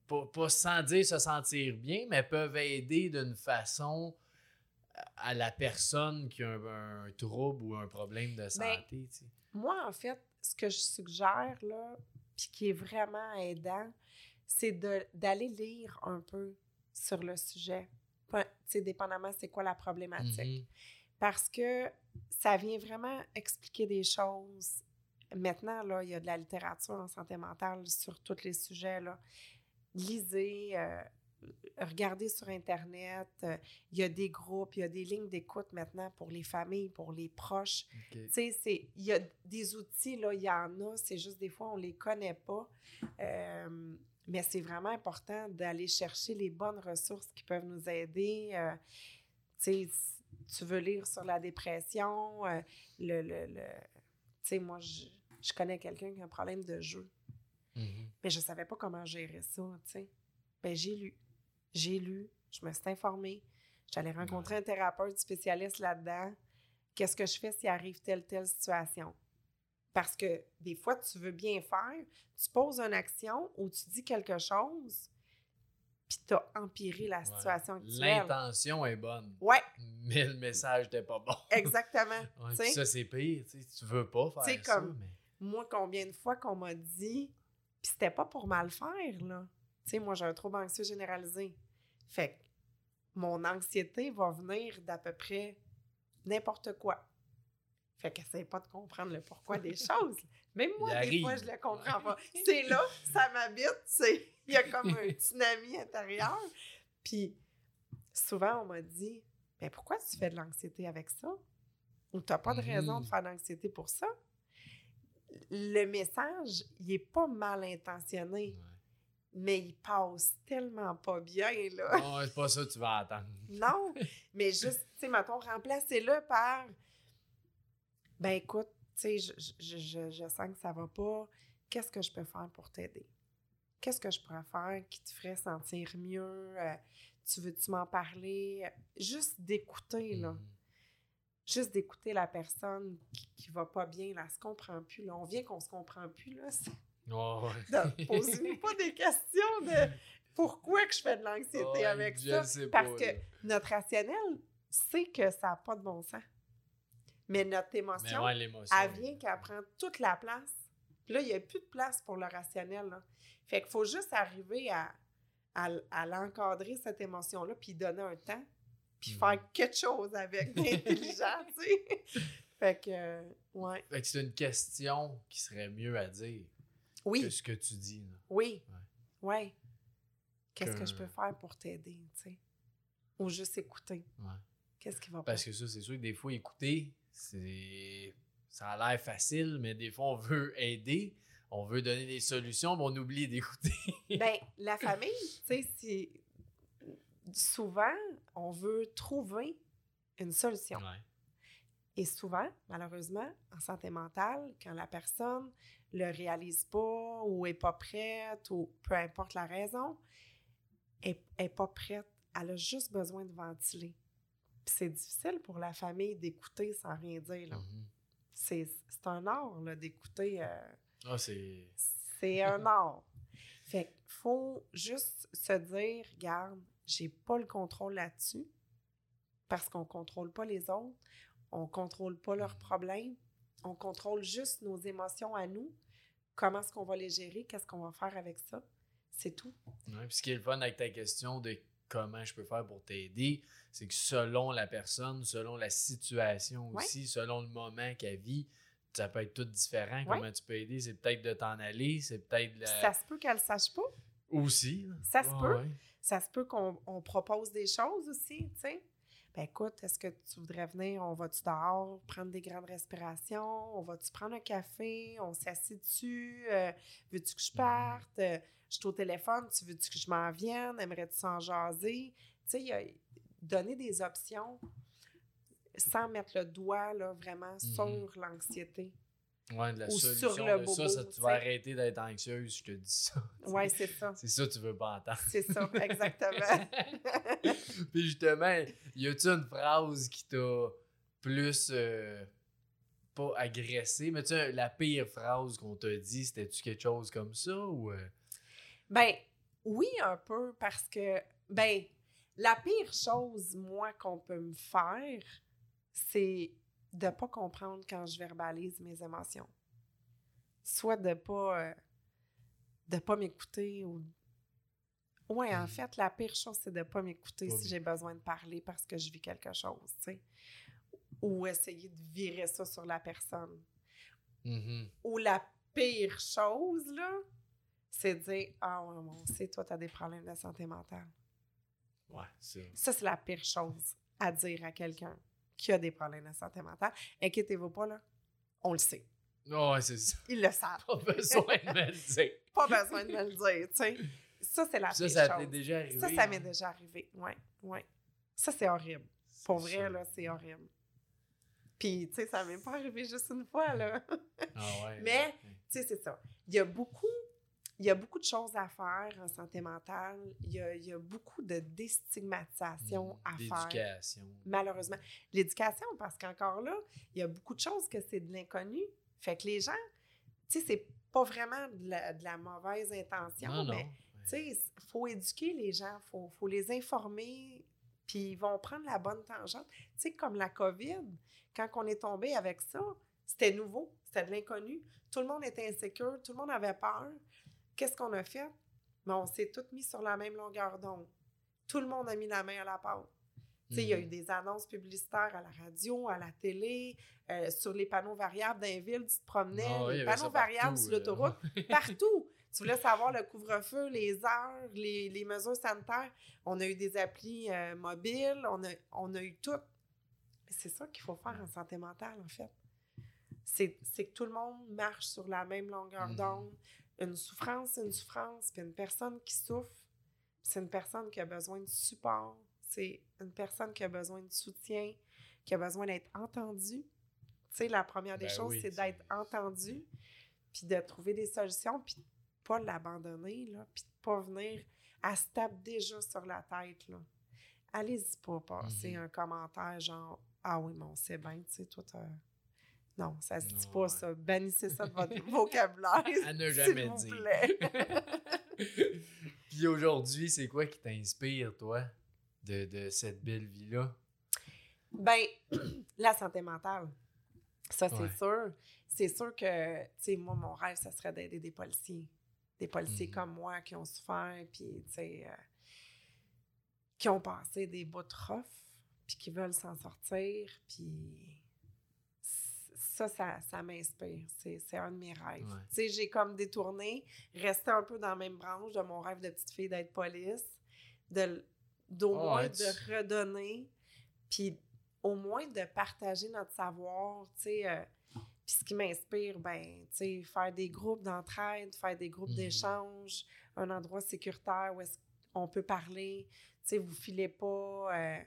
pas, pas sans dire se sentir bien, mais peuvent aider d'une façon à- la personne qui a un, un trouble ou un problème de santé, tu sais. Moi, en fait, ce que je suggère, là, puis qui est vraiment aidant, c'est d'aller lire un peu sur le sujet. Sais, dépendamment c'est quoi la problématique. Mhm. Parce que ça vient vraiment expliquer des choses. Maintenant, là, il y a de la littérature en santé mentale sur tous les sujets. Là. Lisez, euh, regardez sur Internet. euh, il y a des groupes, il y a des lignes d'écoute maintenant pour les familles, pour les proches. Tu sais, il y a des outils, là, il y en a, c'est juste des fois, on les connaît pas. Euh, mais c'est vraiment important d'aller chercher les bonnes ressources qui peuvent nous aider. Euh, tu sais, tu veux lire sur la dépression, euh, le... le, le- tu sais, moi, je, je connais quelqu'un qui a un problème de jeu, Mhm. mais je savais pas comment gérer ça, tu sais. Ben, j'ai lu. J'ai lu, je me suis informée. J'allais rencontrer un thérapeute spécialiste là-dedans. Qu'est-ce que je fais s'il arrive telle, telle situation? Parce que des fois, tu veux bien faire, tu poses une action ou tu dis quelque chose, puis tu as empiré la Ouais. situation actuelle. L'intention est bonne, Ouais, mais le message n'était pas bon. exactement. [laughs] Ouais, ça, c'est pire. Tu sais, tu veux pas faire Tu sais, ça, comme- mais... moi, combien de fois qu'on m'a dit, puis c'était pas pour mal faire, là. Tu sais, moi, j'ai un trouble anxieux généralisé. Fait que mon anxiété va venir d'à peu près n'importe quoi. Fait qu'essaye pas de comprendre le pourquoi des [laughs] choses. Même moi, Il des fois, je le comprends pas. C'est là, ça m'habite, c'est... Il y a comme un [laughs] tsunami intérieur. Puis souvent, on m'a dit, « Mais pourquoi tu fais de l'anxiété avec ça? Ou t'as pas de raison de Mhm. faire de l'anxiété pour ça? » le message, il est pas mal intentionné, mais il passe tellement pas bien, là. Non, c'est pas ça que tu vas attendre. [laughs] non, mais juste, tu sais, mettons, remplacez-le par, ben écoute, tu sais, je, je, je, je sens que ça va pas, qu'est-ce que je peux faire pour t'aider? Qu'est-ce que je pourrais faire qui te ferait sentir mieux? Euh, tu veux-tu m'en parler? Juste d'écouter, là. Mhm. Juste d'écouter la personne qui, qui va pas bien, là, elle se comprend plus, là. On vient qu'on se comprend plus, là. [laughs] [laughs] Ouais, de- Posez-nous pas des [laughs] questions de pourquoi que je fais de l'anxiété avec ça. sais Parce pas, que là. notre rationnel sait que ça n'a pas de bon sens. Mais notre Mais émotion, ouais, elle vient qu'elle prend toute la place. Puis là, il n'y a plus de place pour le rationnel. là. Fait qu'il faut juste arriver à, à, à l'encadrer, cette émotion-là, puis donner un temps, puis Mhm. faire quelque chose avec [laughs] d'intelligent, tu sais. Fait que, euh, ouais. Fait que c'est une question qui serait mieux à dire que Oui, ce que tu dis. Là. oui, oui. Qu'est-ce que... Que- je peux faire pour t'aider, tu sais? Ou juste écouter. Ouais. Qu'est-ce qui va pas? Parce que ça, c'est sûr que des fois, écouter, c'est. Ça a l'air facile, mais des fois, on veut aider, on veut donner des solutions, mais on oublie d'écouter. [laughs] Ben, la [laughs] famille, tu sais, c'est... Souvent, on veut trouver une solution. Ouais. Et souvent, malheureusement, en santé mentale, quand la personne le réalise pas ou est pas prête ou peu importe la raison, est, est pas prête, elle a juste besoin de ventiler. Puis c'est difficile pour la famille d'écouter sans rien dire. là. Mhm. C'est c'est un art là, d'écouter. euh, Ah, c'est. c'est un [laughs] art. Fait qu'il faut juste se dire, regarde, j'ai pas le contrôle là-dessus parce qu'on contrôle pas les autres, on contrôle pas leurs problèmes, on contrôle juste nos émotions à nous. Comment est-ce qu'on va les gérer? Qu'est-ce qu'on va faire avec ça? C'est tout. Ouais, puis ce qui est le fun avec ta question de comment je peux faire pour t'aider, c'est que selon la personne, selon la situation Ouais. aussi, selon le moment qu'elle vit, ça peut être tout différent. Ouais. Comment tu peux aider, c'est peut-être de t'en aller, c'est peut-être la- Ça se peut qu'elle sache pas. aussi. Ça se peut. Ça se peut qu'on on propose des choses aussi, tu sais. Ben écoute, est-ce que tu voudrais venir? On va-tu dehors prendre des grandes respirations? On va-tu prendre un café? On s'assied dessus? Euh, veux-tu que je parte? Euh, je suis au téléphone, tu veux-tu que je m'en vienne? Aimerais-tu s'en jaser? Tu sais, il y a- donner des options sans mettre le doigt là, vraiment sur l'anxiété. Ouais, de la Ou solution sur le de ça, bobo, ça, tu tu vas arrêter d'être anxieuse, je te dis ça. [laughs] Oui, c'est ça. C'est ça que tu veux pas entendre. C'est ça, [laughs] exactement. [laughs] Puis justement, y a-tu une phrase qui t'a plus euh, pas agressé, mais tu sais, la pire phrase qu'on t'a dit, c'était-tu quelque chose comme ça ou euh, Ben, oui, un peu, parce que, ben, la pire chose, moi, qu'on peut me faire, c'est de pas comprendre quand je verbalise mes émotions. Soit de pas, euh, de pas m'écouter ou Oui, en Mm. fait, la pire chose, c'est de ne pas m'écouter si j'ai besoin de parler parce que je vis quelque chose, tu sais. Ou essayer de virer ça sur la personne. Mhm. Ou la pire chose, là, c'est de dire Ah, ouais, on sait, toi, tu as des problèmes de santé mentale. Ouais, c'est Ça, c'est la pire chose à dire à quelqu'un qui a des problèmes de santé mentale. Inquiétez-vous pas, là. On le sait. Ouais, c'est ça. Ils le savent. Pas besoin de me le dire. [laughs] Pas besoin de me le dire, tu sais. Ça, c'est la Ça, pire ça chose. t'est déjà arrivé. Ça, ça m'est hein? déjà arrivé. Oui, oui. Ça, c'est horrible. Pour vrai, là, c'est horrible. Puis, tu sais, ça m'est pas arrivé juste une fois, là. tu Ah ouais. [laughs] Mais- ouais. sais, c'est ça. Il y a beaucoup... Il y a beaucoup de choses à faire en santé mentale. Il y a, il y a beaucoup de déstigmatisation Mm, à faire. D'éducation. Malheureusement. L'éducation, parce qu'encore là, il y a beaucoup de choses que c'est de l'inconnu. Fait que les gens, tu sais, c'est pas vraiment de la, de la mauvaise intention, non. mais tu sais, il faut éduquer les gens, il faut, faut les informer, puis ils vont prendre la bonne tangente. Tu sais, comme la COVID, quand on est tombé avec ça, c'était nouveau, c'était de l'inconnu. Tout le monde était insécure, tout le monde avait peur. Qu'est-ce qu'on a fait? Mais on s'est tous mis sur la même longueur d'onde. Tout le monde a mis la main à la pâte. Il y a eu Mhm. des annonces publicitaires à la radio, à la télé, euh, sur les panneaux variables d'un ville, tu te promenais, Ah les panneaux variables partout, sur l'autoroute, [laughs] partout. Tu voulais savoir le couvre-feu, les heures, les, les mesures sanitaires. On a eu des applis euh, mobiles, on a, on a eu tout. C'est ça qu'il faut faire en santé mentale, en fait. C'est que tout le monde marche sur la même longueur Mhm. d'onde. Une souffrance, c'est une souffrance. Puis une personne qui souffre, c'est une personne qui a besoin de support. C'est une personne qui a besoin de soutien, qui a besoin d'être entendue. Tu sais, la première des Ben choses, oui, c'est d'être entendu, puis de trouver des solutions, puis de pas l'abandonner, là, puis de pas venir à se tape déjà sur la tête, là. Allez-y pas passer Mhm. un commentaire genre « Ah oui, mais on sait bien, tu sais, toi, t'as... » Non, ça se dit Non, pas, ça. Bannissez ça de votre [laughs] vocabulaire, À ne jamais vous dire. plaît. [laughs] Puis aujourd'hui, c'est quoi qui t'inspire, toi, de, de cette belle vie-là? Ben, [clears throat] la santé mentale. Ça, c'est Ouais. sûr. C'est sûr que, tu sais, moi, mon rêve, ça serait d'aider des policiers. Des policiers Mhm. comme moi qui ont souffert, puis, tu sais, euh, qui ont passé des bouts de rough, puis qui veulent s'en sortir, puis ça, ça, ça m'inspire. C'est un de mes rêves. Ouais. Tu sais, j'ai comme détourné, resté un peu dans la même branche de mon rêve de petite fille d'être police, de d'au Ah moins ouais, de redonner, puis au moins de partager notre savoir, tu sais. euh, puis ce qui m'inspire, ben, tu sais, faire des groupes d'entraide, faire des groupes Mhm. d'échange, un endroit sécuritaire où est-ce qu'on peut parler. Tu sais, vous filez pas, euh,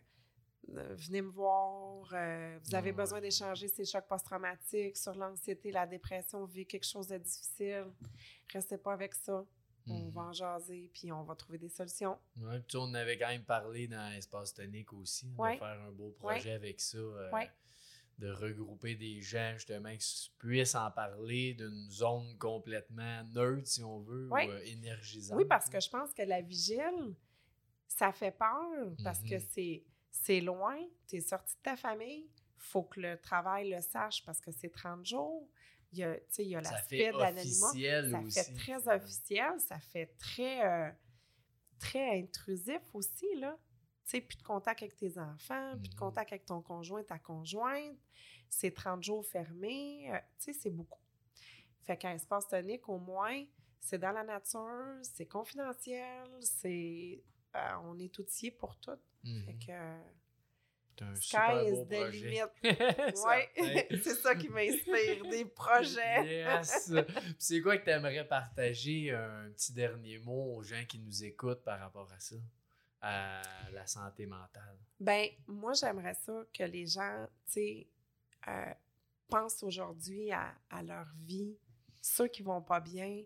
venez me voir. euh, vous avez Ouais. besoin d'échanger ces chocs post-traumatiques sur l'anxiété, la dépression, vous vivez quelque chose de difficile. Restez pas avec ça. On Mhm. va en jaser, puis on va trouver des solutions. Ouais, puis on avait quand même parlé dans Espace Tonique aussi, Ouais. de faire un beau projet avec ça, euh, de regrouper des gens justement qui puissent en parler d'une zone complètement neutre, si on veut, ou euh, énergisante. Oui, parce que je pense que la vigile, ça fait peur parce que Mhm. c'est c'est loin, tu es sorti de ta famille, faut que le travail le sache parce que c'est 30 jours. Il y a, il y a l'aspect de l'anonymat. Ça aussi. fait très officiel, ça fait très, euh, très intrusif aussi, là. Tu sais, plus de contact avec tes enfants, plus de Mhm. contact avec ton conjoint, ta conjointe. C'est 30 jours fermés. euh, tu sais, c'est beaucoup. Fait qu'un espace tonique, au moins, c'est dans la nature, c'est confidentiel, c'est... euh, on est outillé pour tout. Mhm. Fait que... euh, C'est un Sky super is beau the projet. limit. [laughs] Ça, Ouais, ouais. [laughs] c'est ça qui m'inspire, des projets. Yes! [laughs] Puis c'est quoi que tu aimerais partager un petit dernier mot aux gens qui nous écoutent par rapport à ça, à la santé mentale? Ben, moi, j'aimerais ça que les gens, tu sais, euh, pensent aujourd'hui à, à leur vie. Ceux qui vont pas bien,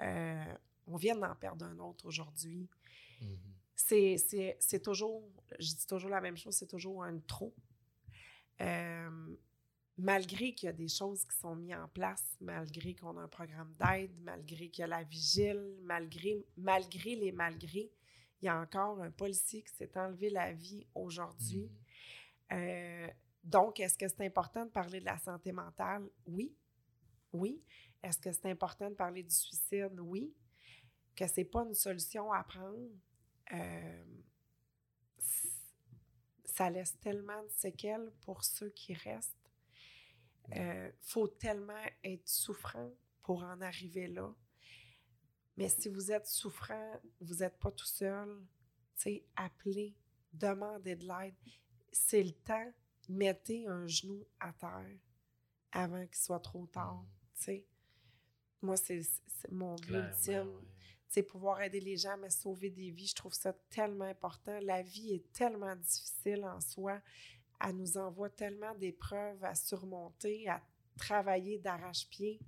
euh, on vient d'en perdre un autre aujourd'hui. Mhm. C'est- C'est c'est toujours, je dis toujours la même chose, c'est toujours un trop. Euh, malgré qu'il y a des choses qui sont mises en place, malgré qu'on a un programme d'aide, malgré qu'il y a la vigile, malgré, malgré les malgrés, il y a encore un policier qui s'est enlevé la vie aujourd'hui. Mhm. Euh, donc, est-ce que c'est important de parler de la santé mentale? Oui. Oui. Est-ce que c'est important de parler du suicide? Oui. que c'est pas une solution à prendre, euh, ça laisse tellement de séquelles pour ceux qui restent. Euh, faut tellement être souffrant pour en arriver là. Mais si vous êtes souffrant, vous n'êtes pas tout seul, appelez, demandez de l'aide. C'est le temps, mettez un genou à terre avant qu'il soit trop tard, Mm. tu sais. Moi, c'est mon but ultime. ouais. Sais, pouvoir aider les gens, mais sauver des vies, je trouve ça tellement important. La vie est tellement difficile en soi. Elle nous envoie tellement d'épreuves à surmonter, à travailler d'arrache-pied.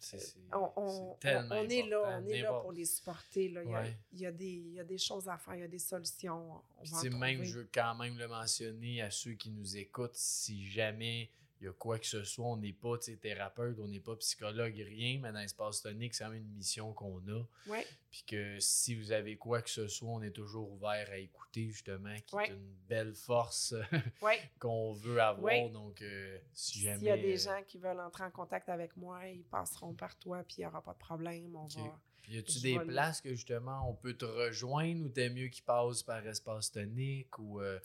C'est- c'est- On, on- c'est est là, on est là pour les supporter. là. Il, y a, Ouais. il y a des, il y a des choses à faire, il y a des solutions. On va même, je veux quand même le mentionner à ceux qui nous écoutent, si jamais il y a quoi que ce soit, on n'est pas thérapeute, on n'est pas psychologue, rien, mais dans l'espace tonique, c'est quand même une mission qu'on a. Ouais. Puis que si vous avez quoi que ce soit, on est toujours ouvert à écouter, justement, qui Ouais. est une belle force [laughs] Ouais. qu'on veut avoir. Donc, euh, si S'il jamais. y a des euh, gens qui veulent entrer en contact avec moi, ils passeront par toi, puis il n'y aura pas de problème. On va. Y a-tu des places que justement on peut te rejoindre ou t'es mieux qu'ils passent par espace tonique ou. euh,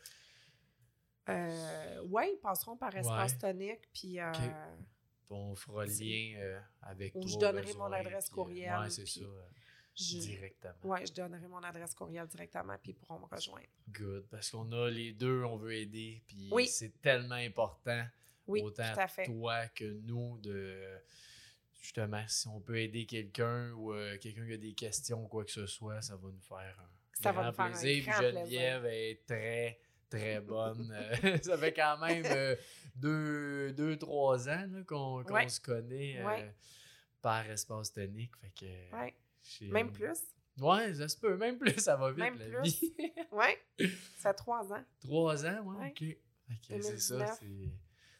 Euh, ouais, ils passeront par espace Ouais. tonique, puis. euh, on fera le lien euh, avec Ou toi. je donnerai besoin, mon adresse puis, euh, courriel, Ouais, c'est ça. je- Directement. Ouais, je donnerai mon adresse courriel directement, puis ils pourront me rejoindre. Good. Parce qu'on a les deux, on veut aider. Puis Oui. c'est tellement important, Oui, autant tout à fait. toi que nous, de. Justement, si on peut aider quelqu'un ou quelqu'un qui a des questions ou quoi que ce soit, ça va nous faire un Ça va grand nous faire plaisir. Grand Geneviève est très, très bonne. Euh, [laughs] ça fait quand même euh, deux, deux, trois ans qu'on Ouais. se connaît euh, Ouais. par espace tonique. Fait que, Ouais. Même plus. Ouais, ça se peut. Même plus, ça va vite, Même la plus. vie. [laughs] [laughs] Ouais. Ça fait trois ans. Trois ans, ouais, ok. C'est ça, 2019. c'est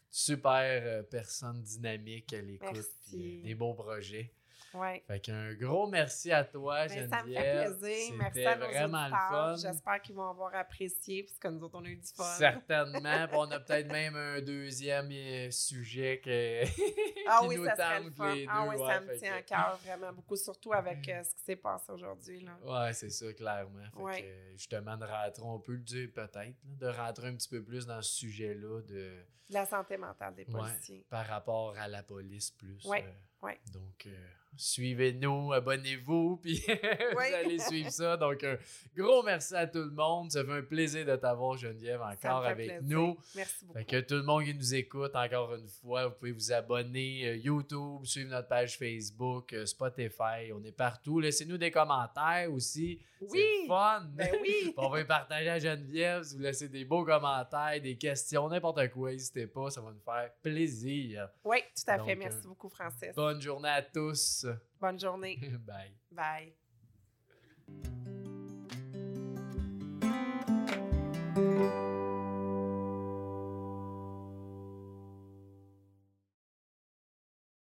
super personne dynamique à l'écoute, des beaux projets. Ouais. Fait qu'un gros merci à toi, Ben, Geneviève. ça me fait plaisir. Merci à nos vraiment auditeurs. fun. J'espère qu'ils vont avoir apprécié, parce que nous autres, on a eu du fun. Certainement. [laughs] On a peut-être même un deuxième euh, sujet que... [laughs] Ah qui oui, nous ça tente le fun. les Ah deux, oui, ouais, ça me tient que- à cœur vraiment beaucoup, surtout avec [laughs] euh, ce qui s'est passé aujourd'hui. Ouais, c'est ça, clairement. Fait Ouais. que, justement, de rentrer, on peut le dire peut-être, de rentrer un petit peu plus dans ce sujet-là de La santé mentale des Ouais. policiers. par rapport à la police plus. Ouais, euh, ouais. Donc, euh, suivez-nous, abonnez-vous, [laughs] puis vous allez [laughs] suivre ça. Donc, un gros merci à tout le monde. Ça fait un plaisir de t'avoir, Geneviève, encore avec plaisir. nous. Merci beaucoup. Fait que tout le monde qui nous écoute, encore une fois, vous pouvez vous abonner euh, YouTube, suivre notre page Facebook, euh, Spotify, on est partout. Laissez-nous des commentaires aussi. C'est Oui! le fun! Ben oui! [laughs] On va les partager à Geneviève. Si vous laissez des beaux commentaires, des questions, n'importe quoi, n'hésitez pas, ça va nous faire plaisir. Oui, tout à Donc, fait. Merci euh, beaucoup, Francis. Bonne journée à tous ça. Bonne journée. [laughs] Bye. Bye.